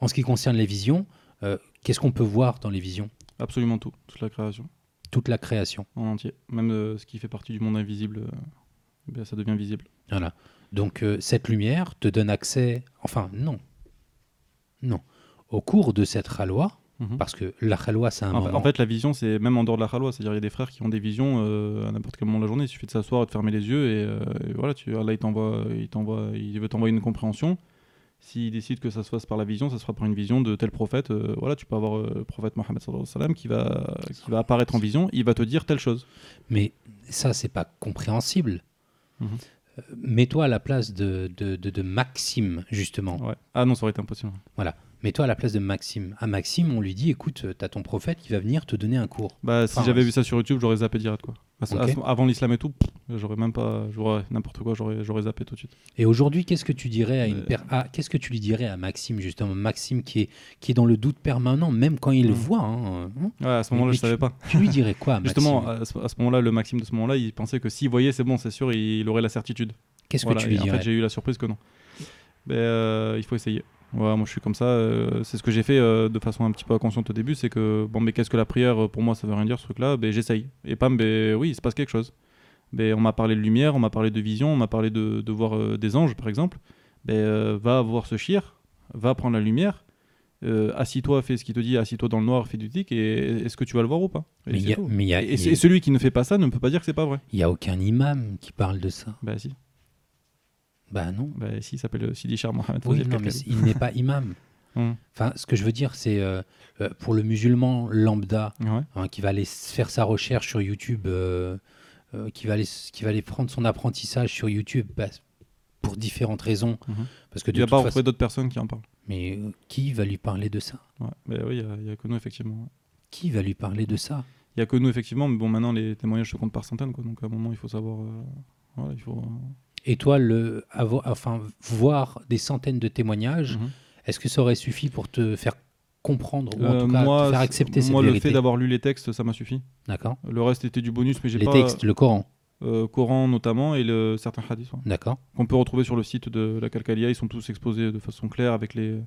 Speaker 2: En ce qui concerne les visions, euh, qu'est-ce qu'on peut voir dans les visions?
Speaker 1: Absolument tout. Toute la création
Speaker 2: Toute la création.
Speaker 1: en entier. Même euh, ce qui fait partie du monde invisible, euh, ben, ça devient visible.
Speaker 2: Voilà. Donc euh, cette lumière te donne accès, enfin non, non, au cours de cette khalwa,
Speaker 1: Mhm.
Speaker 2: parce que la khalwa c'est un
Speaker 1: En,
Speaker 2: moment.
Speaker 1: en fait, la vision, c'est même en dehors de la khalwa. C'est-à-dire, il y a des frères qui ont des visions à n'importe quel moment de la journée. Il suffit de s'asseoir et de fermer les yeux. Et, et voilà, tu, Allah, il t'envoie, il, t'envoie, il veut t'envoyer une compréhension. S'il décide que ça se fasse par la vision, ça se fera par une vision de tel prophète. Euh, voilà, tu peux avoir euh, le prophète Mohammed sallam qui va, qui va apparaître en vision. Il va te dire telle chose.
Speaker 2: Mais ça c'est pas compréhensible.
Speaker 1: Mhm.
Speaker 2: Euh, Mets-toi à la place de, de, de- de Maxime justement.
Speaker 1: Ouais. Ah non, ça aurait été impossible.
Speaker 2: Mets-toi à la place de Maxime. À Maxime, on lui dit écoute, tu as ton prophète qui va venir te donner un cours.
Speaker 1: Bah, si
Speaker 2: Enfin,
Speaker 1: j'avais vu ça sur YouTube, j'aurais zappé direct quoi. Avant l'islam et tout, j'aurais même pas, j'aurais n'importe quoi, j'aurais, zappé tout de suite.
Speaker 2: Et aujourd'hui, qu'est-ce que tu dirais à une
Speaker 1: Euh.
Speaker 2: ah, qu'est-ce que tu lui dirais à Maxime justement? Maxime qui est qui est dans le doute permanent, même quand il le
Speaker 1: Mhm.
Speaker 2: voit. hein, hein.
Speaker 1: Ouais, à ce moment-là,
Speaker 2: Mais
Speaker 1: je savais pas.
Speaker 2: Tu lui dirais quoi, Maxime
Speaker 1: Justement, à ce, moment-là, le Maxime de ce moment-là, il pensait que s'il voyait, c'est bon, c'est sûr, il, il aurait la certitude.
Speaker 2: Qu'est-ce
Speaker 1: Voilà,
Speaker 2: que tu lui
Speaker 1: et en
Speaker 2: dirais?
Speaker 1: fait, j'ai eu la surprise que non. Ben, euh, il faut essayer. Voilà, moi, je suis comme ça. euh, c'est ce que j'ai fait euh, de façon un petit peu inconsciente au début. C'est que, bon, mais qu'est-ce que la prière euh, Pour moi, ça veut rien dire ce truc-là. Ben, j'essaye. Et pam, ben, oui, il se passe quelque chose. Ben, on m'a parlé de lumière, on m'a parlé de vision, on m'a parlé de, de voir euh, des anges, par exemple. Ben, va voir ce chir, va prendre la lumière. assis-toi, fais ce qu'il te dit, assis-toi dans le noir, fais du tic, et est-ce que tu vas le voir ou pas? Et
Speaker 2: Mais y a- mais il y a-
Speaker 1: Et,
Speaker 2: il y a-
Speaker 1: et celui qui ne fait pas ça ne peut pas dire que c'est pas vrai.
Speaker 2: il y a aucun imam qui parle de ça.
Speaker 1: Bah si.
Speaker 2: Bah non.
Speaker 1: Bah si, il s'appelle Sidi Char Mohamed
Speaker 2: Oui, non, mais il n'est pas imam.
Speaker 1: Hum,
Speaker 2: Enfin, ce que je veux dire, c'est euh, euh, pour le musulman lambda
Speaker 1: Ouais.
Speaker 2: hein, qui va aller faire sa recherche sur YouTube, euh, euh, qui, va aller, qui va aller prendre son apprentissage sur YouTube bah, pour différentes raisons.
Speaker 1: Mhm.
Speaker 2: Parce que
Speaker 1: Il a pas retrouvé d'autres personnes qui en parlent.
Speaker 2: Mais euh, qui va lui parler de ça?
Speaker 1: Ouais. Bah oui, il n'y a, que nous, effectivement.
Speaker 2: Qui va lui parler de ça?
Speaker 1: Il n'y a que nous, effectivement, mais bon, maintenant, les témoignages se comptent par centaines, quoi. Donc à un moment, il faut savoir. euh, Voilà, il faut.
Speaker 2: Et toi, le, avoir, enfin, voir des centaines de témoignages,
Speaker 1: Mhm.
Speaker 2: est-ce que ça aurait suffi pour te faire comprendre ou en
Speaker 1: Euh,
Speaker 2: tout cas
Speaker 1: moi,
Speaker 2: te faire accepter cette
Speaker 1: moi, le
Speaker 2: vérité
Speaker 1: fait d'avoir lu les textes, ça m'a suffi.
Speaker 2: D'accord
Speaker 1: Le reste était du bonus, mais j'ai
Speaker 2: Les
Speaker 1: pas.
Speaker 2: textes, le Coran,
Speaker 1: euh, Coran notamment et le, certains hadiths. ouais.
Speaker 2: d'accord
Speaker 1: qu'on peut retrouver sur le site de la Calcalia. Ils sont tous exposés de façon claire avec les.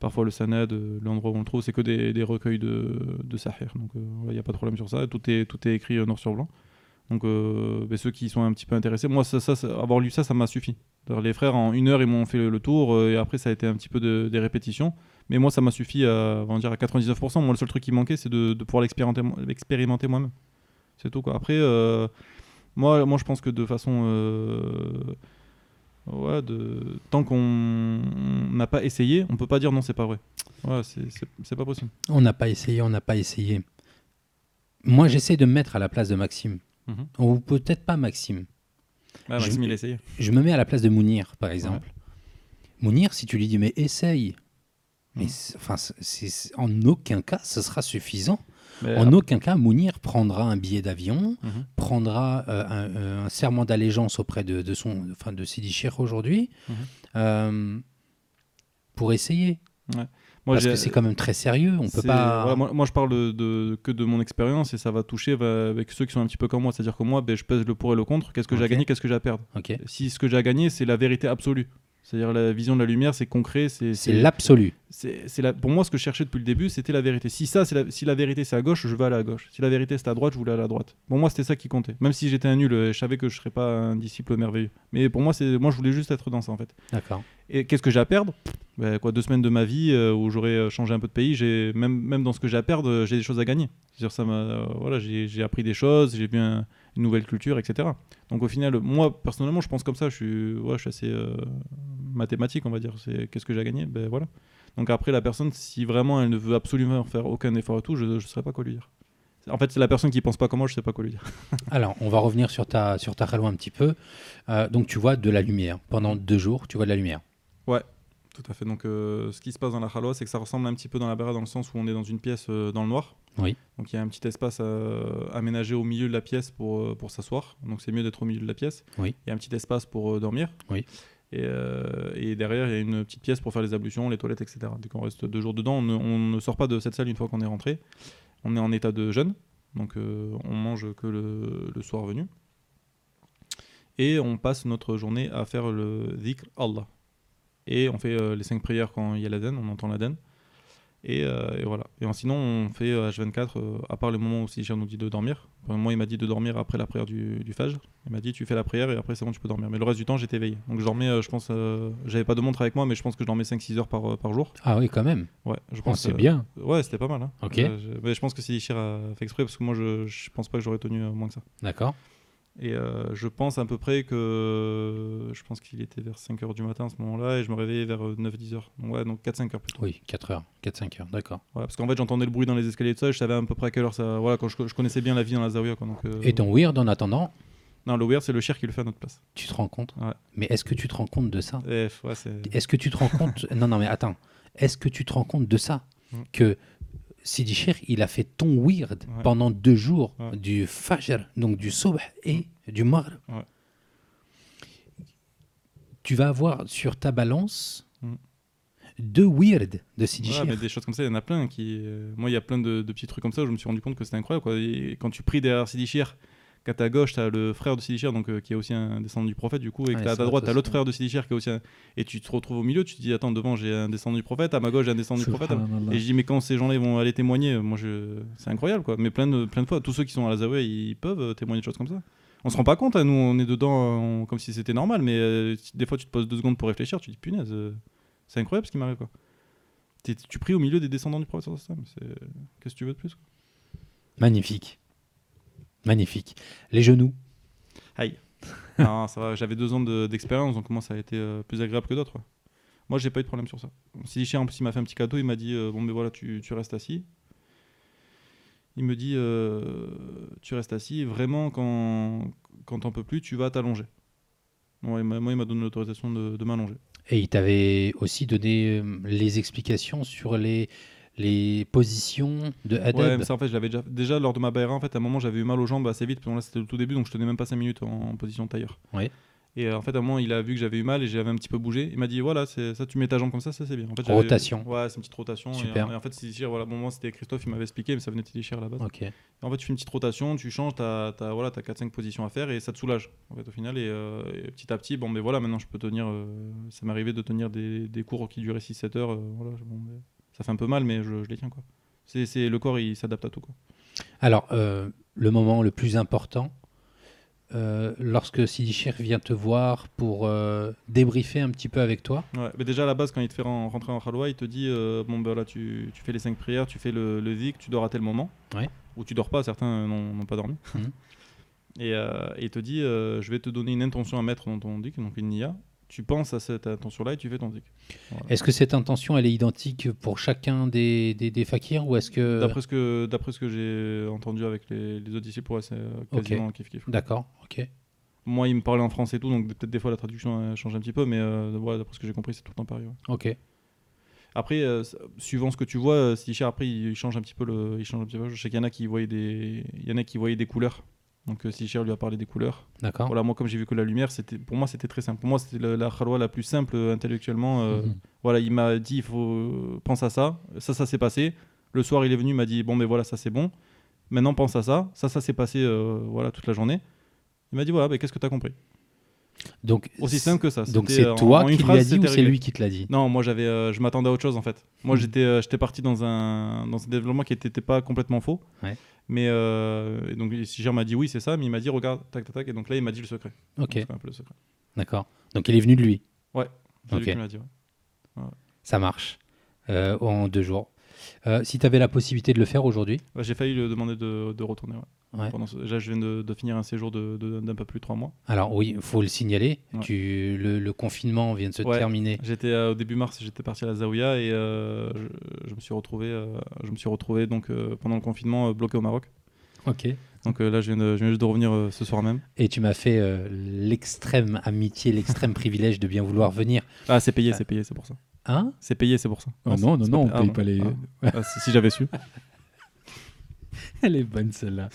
Speaker 1: Parfois le sanad, euh, l'endroit où on le trouve, c'est que des, des recueils de, de Sahir. Donc il n'y a pas de problème sur ça. Tout est, tout est écrit euh, noir sur blanc. Donc euh, mais ceux qui sont un petit peu intéressés, moi, avoir lu ça, ça m'a suffi. Les frères, en une heure, ils m'ont fait le, tour euh, et après, ça a été un petit peu de- des répétitions. Mais moi, ça m'a suffi à, dire, à 99%. Moi, le seul truc qui manquait, c'est de, pouvoir l'expérimenter, mo- l'expérimenter moi-même. C'est tout. Quoi. Après, euh, moi, moi, je pense que de façon. tant qu'on n'a pas essayé, on peut pas dire non, c'est pas vrai. Ouais, c'est pas possible.
Speaker 2: On n'a pas essayé, on n'a pas essayé. Moi, j'essaie de me mettre à la place de Maxime.
Speaker 1: Mhm.
Speaker 2: Ou peut-être pas Maxime.
Speaker 1: Ah,
Speaker 2: Je-
Speaker 1: Maxime, il.
Speaker 2: Je me mets à la place de Mounir, par exemple. Mounir, si tu lui dis, mais essaye. Mais
Speaker 1: Mhm.
Speaker 2: c'est- enfin, c'est- c'est- en aucun cas, ce sera suffisant.
Speaker 1: Mais
Speaker 2: En aucun cas, Mounir prendra un billet d'avion,
Speaker 1: Mhm.
Speaker 2: prendra euh, un, euh, un serment d'allégeance auprès de, de son, enfin, de Sidi Cheikh aujourd'hui, euh, pour essayer.
Speaker 1: Moi,
Speaker 2: Parce que c'est quand même très sérieux. On peut pas.
Speaker 1: moi, moi, je parle de, de- que de mon expérience et ça va toucher bah, avec ceux qui sont un petit peu comme moi. C'est-à-dire que moi, ben, je pèse le pour et le contre. Qu'est-ce que j'ai à gagner, qu'est-ce que j'ai à perdre? Si ce que j'ai à gagner, c'est la vérité absolue. C'est-à-dire la vision de la lumière, c'est concret, c'est
Speaker 2: l'absolu.
Speaker 1: c'est la, pour moi ce que je cherchais depuis le début c'était la vérité si ça la, si la vérité c'est à gauche je vais aller à gauche si la vérité c'est à droite je voulais aller à droite pour moi c'était ça qui comptait même si j'étais un nul euh, je savais que je serais pas un disciple merveilleux mais pour moi c'est moi je voulais juste être dans ça en fait
Speaker 2: D'accord.
Speaker 1: et qu'est-ce que j'ai à perdre? Ben, quoi, deux semaines de ma vie euh, où j'aurais euh, changé un peu de pays. J'ai même, même dans ce que j'ai à perdre, j'ai des choses à gagner. C'est-à-dire ça m'a, euh, voilà, j'ai appris des choses, j'ai un- une nouvelle culture, etc. Donc au final, moi personnellement, je pense comme ça. Je suis, ouais, je suis assez euh, mathématique, on va dire. C'est qu'est-ce que j'ai à gagner? Ben voilà. Donc après, la personne, si vraiment elle ne veut absolument faire aucun effort et tout, je ne saurais pas quoi lui dire. En fait, c'est la personne qui pense pas comme moi, je sais pas quoi lui dire.
Speaker 2: Alors, on va revenir sur ta, sur ta un petit peu. Euh, donc, tu vois de la lumière. Pendant deux jours, tu vois de la lumière.
Speaker 1: Tout à fait. Donc, euh, ce qui se passe dans la halwa, c'est que ça ressemble un petit peu dans la bara dans le sens où on est dans une pièce euh, dans le noir.
Speaker 2: Oui.
Speaker 1: Donc, il y a un petit espace euh, aménagé au milieu de la pièce pour, pour s'asseoir. Donc, c'est mieux d'être au milieu de la pièce.
Speaker 2: Oui.
Speaker 1: Il y a un petit espace pour dormir.
Speaker 2: Oui.
Speaker 1: Et, euh, et derrière, il y a une petite pièce pour faire les ablutions, les toilettes, etc. Dès qu'on reste deux jours dedans, on ne, on ne sort pas de cette salle une fois qu'on est rentré. On est en état de jeûne. Donc, euh, on mange que le, le soir venu. Et on passe notre journée à faire le dhikr Allah. Et on fait euh, les cinq prières quand il y a l'Aden, on entend l'Aden. Et, euh, et voilà. Et sinon, on fait euh, H24, euh, à part le moment où Sidichir nous dit de dormir. Enfin, moi, il m'a dit de dormir après la prière du, du Fajr. Il m'a dit, tu fais la prière et après, c'est bon, tu peux dormir. Mais le reste du temps, j'étais éveillé. Donc, je dormais, euh, je pense, euh, j'avais pas de montre avec moi, mais je pense que je dormais 5-6 heures par, euh, par jour.
Speaker 2: Ah oui, quand même.
Speaker 1: Ouais, je
Speaker 2: Oh,
Speaker 1: pense.
Speaker 2: c'est
Speaker 1: euh,
Speaker 2: bien.
Speaker 1: Ouais, c'était pas mal. hein.
Speaker 2: Ok.
Speaker 1: Euh, je, mais je pense que Sidichir a fait exprès parce que moi, je, je pense pas que j'aurais tenu euh, moins que ça.
Speaker 2: D'accord.
Speaker 1: Et euh, je pense à peu près que. Je pense qu'il était vers 5 heures du matin à ce moment-là et je me réveillais vers 9-10 heures. Donc, ouais, donc 4-5 heures plutôt.
Speaker 2: Oui, 4 heures, 4-5 heures, d'accord.
Speaker 1: Ouais, parce qu'en fait, j'entendais le bruit dans les escaliers de ça et je savais à peu près à quelle heure ça. Voilà, quand je, je connaissais bien la vie dans la Zawiya. Quoi, donc, euh,
Speaker 2: Et ton weird, en attendant,
Speaker 1: Non, le weird, c'est le shir qui le fait à notre place.
Speaker 2: tu te rends compte?
Speaker 1: Ouais.
Speaker 2: Mais est-ce que tu te rends compte de ça?
Speaker 1: Eh, ouais.
Speaker 2: Est-ce que tu te rends compte? Non, non, mais attends. Est-ce que tu te rends compte de ça?
Speaker 1: Mm.
Speaker 2: Que Sidi Cher, il a fait ton weird
Speaker 1: Ouais.
Speaker 2: pendant deux jours,
Speaker 1: Ouais.
Speaker 2: du Fajr, donc du Sobh et du Maghrib.
Speaker 1: Ouais.
Speaker 2: Tu vas avoir sur ta balance
Speaker 1: Mm.
Speaker 2: deux weird de Sidi
Speaker 1: Ouais, mais des choses comme ça, il y en a plein. Qui... euh, Moi, il y a plein de, de petits trucs comme ça où je me suis rendu compte que c'était incroyable. Quoi. Et quand tu pries derrière Sidi qu'à ta gauche, tu as le frère de Sidi Shir, donc, euh, qui est aussi un descendant du prophète, du coup, et que
Speaker 2: Ouais,
Speaker 1: t'as à ta droite,
Speaker 2: ça,
Speaker 1: tu as l'autre frère de Sidi Shir, qui est aussi un... Et tu te retrouves au milieu, tu te dis, attends, devant, j'ai un descendant du prophète, à ma gauche, j'ai un descendant du prophète. Et je dis, mais quand ces gens-là ils vont aller témoigner, moi, je... c'est incroyable, quoi. Mais plein de, plein de fois, tous ceux qui sont à la Zawiya, ils peuvent euh, témoigner de choses comme ça. On se rend pas compte, hein, nous, on est dedans euh, on- comme si c'était normal, mais euh, si des fois, tu te poses deux secondes pour réfléchir, tu te dis, punaise, euh, c'est incroyable ce qui m'arrive, quoi. T'es- tu pries au milieu des descendants du prophète, sallallahu alayhi wa sallam, c'est- qu'est-ce que tu veux de plus, quoi?
Speaker 2: Magnifique. Magnifique. Les genoux.
Speaker 1: Aïe. non, ça va, j'avais deux ans de- d'expérience, donc moi, ça a été euh, plus agréable que d'autres. ouais. Moi, j'ai pas eu de problème sur ça. Si Chien, en plus, il m'a fait un petit cadeau, il m'a dit, euh, bon, mais voilà, tu, tu restes assis. Il me dit, euh, tu restes assis, vraiment, quand, quand t'en peux plus, tu vas t'allonger. Il moi, il m'a donné l'autorisation de, de m'allonger.
Speaker 2: Et il t'avait aussi donné les explications sur les, les positions de Adab.
Speaker 1: Ouais, mais ça, en fait, je l'avais déjà, déjà lors de ma baïra, en fait, à un moment, j'avais eu mal aux jambes assez vite, parce que là, c'était le tout début, donc je tenais même pas 5 minutes en, position tailleur.
Speaker 2: Ouais.
Speaker 1: Et euh, en fait, à un moment, il a vu que j'avais eu mal et j'avais un petit peu bougé. Il m'a dit, voilà, c'est ça, tu mets ta jambe comme ça, ça c'est bien. En fait,
Speaker 2: Rotation.
Speaker 1: Ouais, c'est une petite rotation. Et,
Speaker 2: Super.
Speaker 1: euh, Et, en fait, c'est voilà, bon, moi, c'était Christophe, il m'avait expliqué, mais ça venait de Tidichir à la base.
Speaker 2: Ok.
Speaker 1: Et en fait, tu fais une petite rotation, tu changes, tu as, voilà, as 4-5 positions à faire et ça te soulage, en fait, au final. Et, euh, et petit à petit, bon, mais voilà, maintenant, je peux tenir. euh, ça arrivé de tenir des, des cours qui duraient 6-7 heures. voilà, bon, mais ça fait un peu mal, mais je, je les tiens, quoi. C'est c'est- le corps, il s'adapte à tout, quoi.
Speaker 2: Alors, euh, le moment le plus important, euh, lorsque Sidi Cher vient te voir pour euh, débriefer un petit peu avec toi.
Speaker 1: Ouais, mais déjà à la base, quand il te fait ren- rentrer en Khalwa, il te dit euh, bon, ben là, tu, tu fais les 5 prières, tu fais le, le zik, tu dors à tel moment.
Speaker 2: Ouais.
Speaker 1: Ou tu dors pas, certains n'ont n'ont pas dormi.
Speaker 2: Mhm.
Speaker 1: et, euh, et il te dit euh, je vais te donner une intention à mettre dans ton zik, donc une niya. Tu penses à cette intention-là et tu fais ton zik. Voilà.
Speaker 2: Est-ce que cette intention, elle est identique pour chacun des, des, des fakirs ou est-ce que...
Speaker 1: D'après ce que, d'après ce que j'ai entendu avec les, les autres disciples, ouais, c'est euh, quasiment kiff kiff.
Speaker 2: D'accord, ok.
Speaker 1: Moi, il me parlait en français et tout, donc peut-être des fois la traduction change un petit peu, mais euh, ouais, d'après ce que j'ai compris, c'est tout le temps pareil. ouais.
Speaker 2: Ok.
Speaker 1: Après, euh, suivant ce que tu vois, euh, si après il change un petit peu le, il change un petit peu. Je sais qu'il y en a qui voyaient des, il y en a qui voyaient des couleurs. Donc euh, si cher lui a parlé des couleurs.
Speaker 2: D'accord.
Speaker 1: Voilà, moi comme j'ai vu que la lumière, c'était, pour moi c'était très simple. Pour moi c'était la khalwa la plus simple euh, intellectuellement. euh,
Speaker 2: Mhm.
Speaker 1: Voilà, il m'a dit il faut pense à ça. Ça, ça s'est passé. Le soir, il est venu, il m'a dit bon mais voilà, ça c'est bon. Maintenant pense à ça. Ça, ça s'est passé euh, voilà toute la journée. Il m'a dit voilà, mais qu'est-ce que tu as compris?
Speaker 2: Donc,
Speaker 1: Aussi simple que ça.
Speaker 2: donc c'est
Speaker 1: euh, en-
Speaker 2: toi
Speaker 1: en
Speaker 2: qui lui
Speaker 1: phrase,
Speaker 2: as dit ou c'est lui qui te l'a dit?
Speaker 1: Non, moi j'avais, euh, je m'attendais à autre chose en fait. Moi j'étais, euh, j'étais parti dans un, dans un développement qui n'était pas complètement faux.
Speaker 2: Ouais.
Speaker 1: Mais euh, donc Siger m'a dit oui c'est ça, mais il m'a dit regarde tac tac tac et donc là il m'a dit le secret.
Speaker 2: Ok,
Speaker 1: C'est un peu le secret.
Speaker 2: d'accord. Donc il est venu de lui?
Speaker 1: Lui
Speaker 2: Ok.
Speaker 1: qui me l'a dit. ouais.
Speaker 2: Ça marche. En deux jours. Euh, si tu avais la possibilité de le faire aujourd'hui
Speaker 1: Ouais, J'ai failli lui demander de, de retourner. ouais.
Speaker 2: Ouais.
Speaker 1: Pendant ce- Déjà, je viens de, de finir un séjour de- d'un peu plus de trois mois.
Speaker 2: Alors oui, il faut le signaler. Tu, le, le confinement vient de se terminer.
Speaker 1: J'étais euh, au début mars, j'étais parti à la Zaouia et euh, je, je me suis retrouvé, je me suis retrouvé donc pendant le confinement bloqué au Maroc.
Speaker 2: Ok.
Speaker 1: Donc euh, là, je viens, de, je viens juste de revenir euh, ce soir même.
Speaker 2: Et tu m'as fait euh, l'extrême amitié, l'extrême privilège de bien vouloir venir.
Speaker 1: Ah, c'est payé, c'est payé, c'est pour ça.
Speaker 2: Hein
Speaker 1: C'est payé, c'est pour ça.
Speaker 2: Ah non, non, non, on paye pas les.
Speaker 1: Ah. Ah, si si j'avais su.
Speaker 2: Elle est bonne celle-là.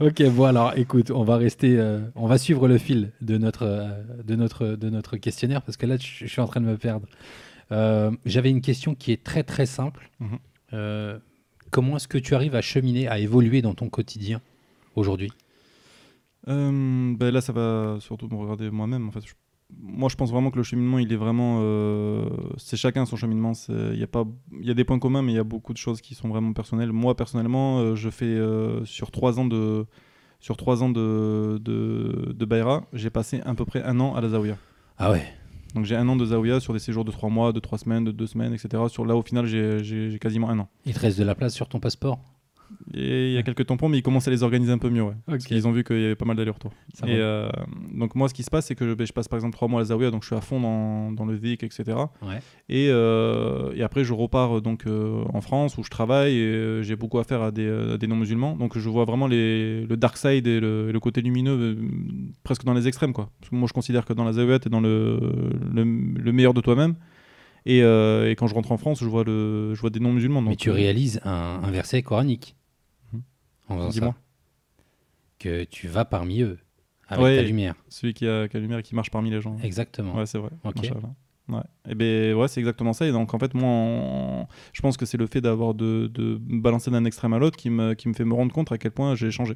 Speaker 2: ok, bon alors écoute, on va rester, euh, on va suivre le fil de notre, euh, de notre, de notre questionnaire parce que là, je, je suis en train de me perdre. Euh, J'avais une question qui est très très simple.
Speaker 1: Mhm.
Speaker 2: Comment est-ce que tu arrives à cheminer, à évoluer dans ton quotidien aujourd'hui?
Speaker 1: Ben là, ça va surtout me regarder moi-même. En fait, Je- moi, je pense vraiment que le cheminement, il est vraiment, euh, c'est chacun son cheminement. Il y a pas, y a des points communs, mais il y a beaucoup de choses qui sont vraiment personnelles. Moi, personnellement, euh, je fais euh, sur trois ans de, sur trois ans de de, de Bayra, j'ai passé à peu près un an à la Zaouia.
Speaker 2: Ah ouais.
Speaker 1: Donc j'ai un an de Zaouia sur des séjours de trois mois, de trois semaines, de deux semaines, etc. Sur là, au final, j'ai quasiment un an.
Speaker 2: Il te reste de la place sur ton passeport?
Speaker 1: Et il y a quelques tampons, mais ils commencent à les organiser un peu mieux. Ouais. Parce qu'ils ont vu qu'il y avait pas mal d'allers-retours. Et euh, donc moi, ce qui se passe, c'est que ben, je passe par exemple trois mois à Zawiya, donc je suis à fond dans, dans le VIC, etc.
Speaker 2: Ouais.
Speaker 1: Et, euh, et après, je repars donc euh, en France où je travaille et j'ai beaucoup affaire à des, à des non-musulmans. Donc je vois vraiment les, le dark side et le, côté lumineux presque dans les extrêmes. Quoi. Parce que moi, je considère que dans la Zawiya, tu es dans le, le, le meilleur de toi-même. Et, euh, et quand je rentre en France, je vois, le, je vois des non-musulmans.
Speaker 2: Mais tu
Speaker 1: euh,
Speaker 2: réalises un, un verset coranique
Speaker 1: Mhm.
Speaker 2: en faisant
Speaker 1: Dis-moi.
Speaker 2: ça. Que tu vas parmi eux avec
Speaker 1: Ouais.
Speaker 2: ta lumière.
Speaker 1: Celui qui a, qui a la lumière et qui marche parmi les gens.
Speaker 2: Exactement.
Speaker 1: Ouais, c'est vrai. Ouais. Et ben ouais, c'est exactement ça. Et donc en fait, moi, je pense que c'est le fait d'avoir de, de balancer d'un extrême à l'autre qui me, qui me fait me rendre compte à quel point j'ai changé.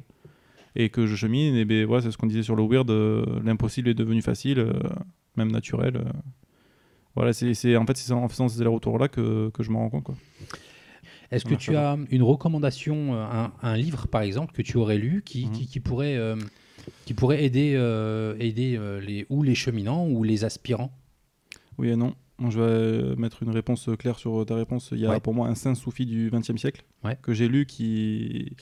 Speaker 1: Et que je chemine, et ben ouais, c'est ce qu'on disait sur le weird, euh, l'impossible est devenu facile, euh, même naturel. euh. Voilà, c'est en fait c'est en faisant ces allers-retours-là que, que je me rends compte. Quoi.
Speaker 2: Est-ce que tu as une recommandation, euh, un, un livre par exemple que tu aurais lu qui,
Speaker 1: Mhm.
Speaker 2: qui, qui pourrait, euh, qui pourrait aider, euh, aider les, ou les cheminants ou les aspirants?
Speaker 1: Oui et non. Je vais mettre une réponse claire sur ta réponse. Il y a
Speaker 2: Ouais.
Speaker 1: pour moi un saint soufi du XXe siècle
Speaker 2: Ouais.
Speaker 1: que j'ai lu qui,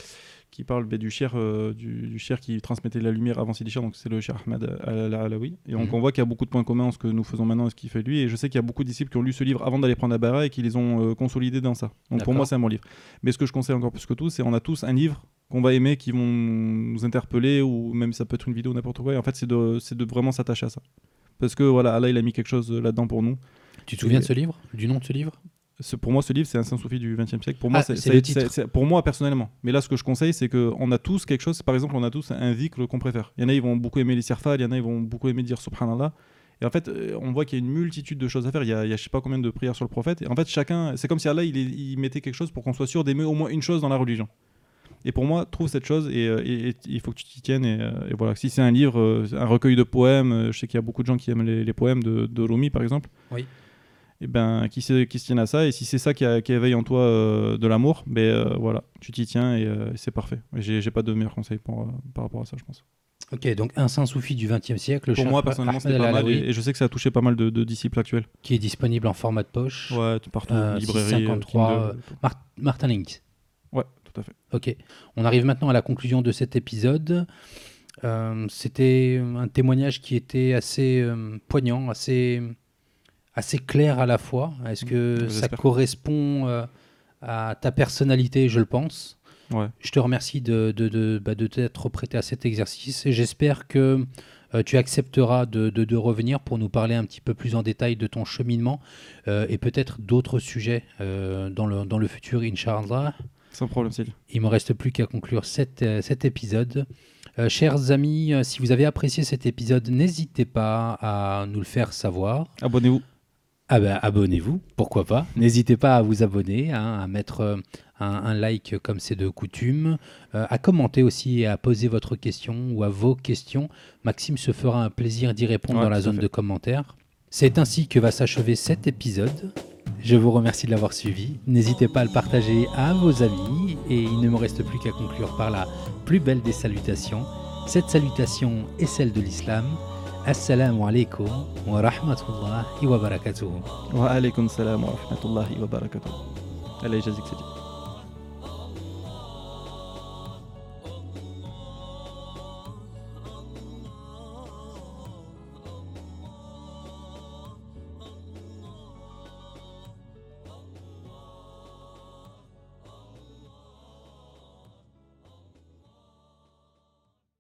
Speaker 1: qui parle ben, du cher euh, du, du cher qui transmettait la lumière avant Sidi Cher, donc c'est le cher Ahmed Al- Alaoui. Et donc
Speaker 2: Mhm.
Speaker 1: on voit qu'il y a beaucoup de points communs en ce que nous faisons maintenant et ce qu'il fait lui. Et je sais qu'il y a beaucoup de disciples qui ont lu ce livre avant d'aller prendre la bara et qui les ont euh, consolidés dans ça. Donc pour moi, c'est un bon livre. Mais ce que je conseille encore plus que tout, c'est on a tous un livre qu'on va aimer, qui vont nous interpeller, ou même ça peut être une vidéo, n'importe quoi. Et en fait, c'est de, vraiment s'attacher à ça. Parce que voilà, Allah, il a mis quelque chose là-dedans pour nous.
Speaker 2: Tu te souviens
Speaker 1: Et-
Speaker 2: de ce livre? Du nom de ce livre?
Speaker 1: Ce- pour moi, ce livre, c'est un Saint-Soufi du XXe siècle. Pour moi,
Speaker 2: Ah,
Speaker 1: c'est
Speaker 2: c'est
Speaker 1: ça-
Speaker 2: le titre.
Speaker 1: c'est- c'est- pour moi personnellement. Mais là, ce que je conseille, c'est qu'on a tous quelque chose. Par exemple, on a tous un zikr qu'on préfère. Il y en a, ils vont beaucoup aimer les sirfal, il y en a, ils vont beaucoup aimer dire Subhanallah. Et en fait, euh, on voit qu'il y a une multitude de choses à faire. Il y a, il y a je sais pas combien de prières sur le prophète. Et en fait, chacun, c'est comme si Allah, il, mettait quelque chose pour qu'on soit sûr d'aimer au moins une chose dans la religion. Et pour moi, trouve cette chose et, euh, et- et il faut que tu t'y tiennes. Et, euh, et voilà, si c'est un livre, un recueil de poèmes, je sais qu'il y a beaucoup de gens qui aiment les, les poèmes de, de Rumi, par exemple.
Speaker 2: Oui.
Speaker 1: Et ben, qui, qui se tiennent à ça. Et si c'est ça qui, a- qui éveille en toi euh, de l'amour, ben euh, voilà, tu t'y tiens et, euh, et c'est parfait. J'ai pas de meilleur conseil pour, par rapport à ça, je pense.
Speaker 2: Ok, donc un saint soufi du XXe siècle, le
Speaker 1: pour moi, personnellement, c'était pas mal. Et, et je sais que ça a touché pas mal de, de disciples actuels.
Speaker 2: qui est disponible en format de poche.
Speaker 1: Ouais, partout, librairie,
Speaker 2: 653,
Speaker 1: Kindle,
Speaker 2: euh,
Speaker 1: tout.
Speaker 2: Mar- Martin Link.
Speaker 1: Ouais, tout à fait.
Speaker 2: Ok, on arrive maintenant à la conclusion de cet épisode. C'était un témoignage qui était assez poignant, assez, assez clair à la fois. Est-ce que ça correspond euh, à ta personnalité? Je le pense.
Speaker 1: Ouais.
Speaker 2: Je te remercie de, de, de, bah, de t'être prêté à cet exercice et j'espère que euh, tu accepteras de, de- de revenir pour nous parler un petit peu plus en détail de ton cheminement euh, et peut-être d'autres sujets euh, dans, le, dans le futur, Inch'Allah.
Speaker 1: Sans problème, Cyril.
Speaker 2: Il me reste plus qu'à conclure cet, cet épisode. Chers amis, si vous avez apprécié cet épisode, n'hésitez pas à nous le faire savoir.
Speaker 1: Abonnez-vous.
Speaker 2: Ah ben, abonnez-vous, pourquoi pas. N'hésitez pas à vous abonner, hein, à mettre euh, un, un like comme c'est de coutume, euh, à commenter aussi et à poser votre question ou à vos questions. Maxime se fera un plaisir d'y répondre
Speaker 1: Ouais,
Speaker 2: dans la zone
Speaker 1: fait.
Speaker 2: de commentaires. C'est ainsi que va s'achever cet épisode. Je vous remercie de l'avoir suivi. N'hésitez pas à le partager à vos amis et il ne me reste plus qu'à conclure par la plus belle des salutations. Cette salutation est celle de l'islam. Assalamu alaikum wa rahmatullahi wa barakatuh.
Speaker 1: Wa alaikum salam wa rahmatullahi wa barakatuh. Allez, Jazik Sidi.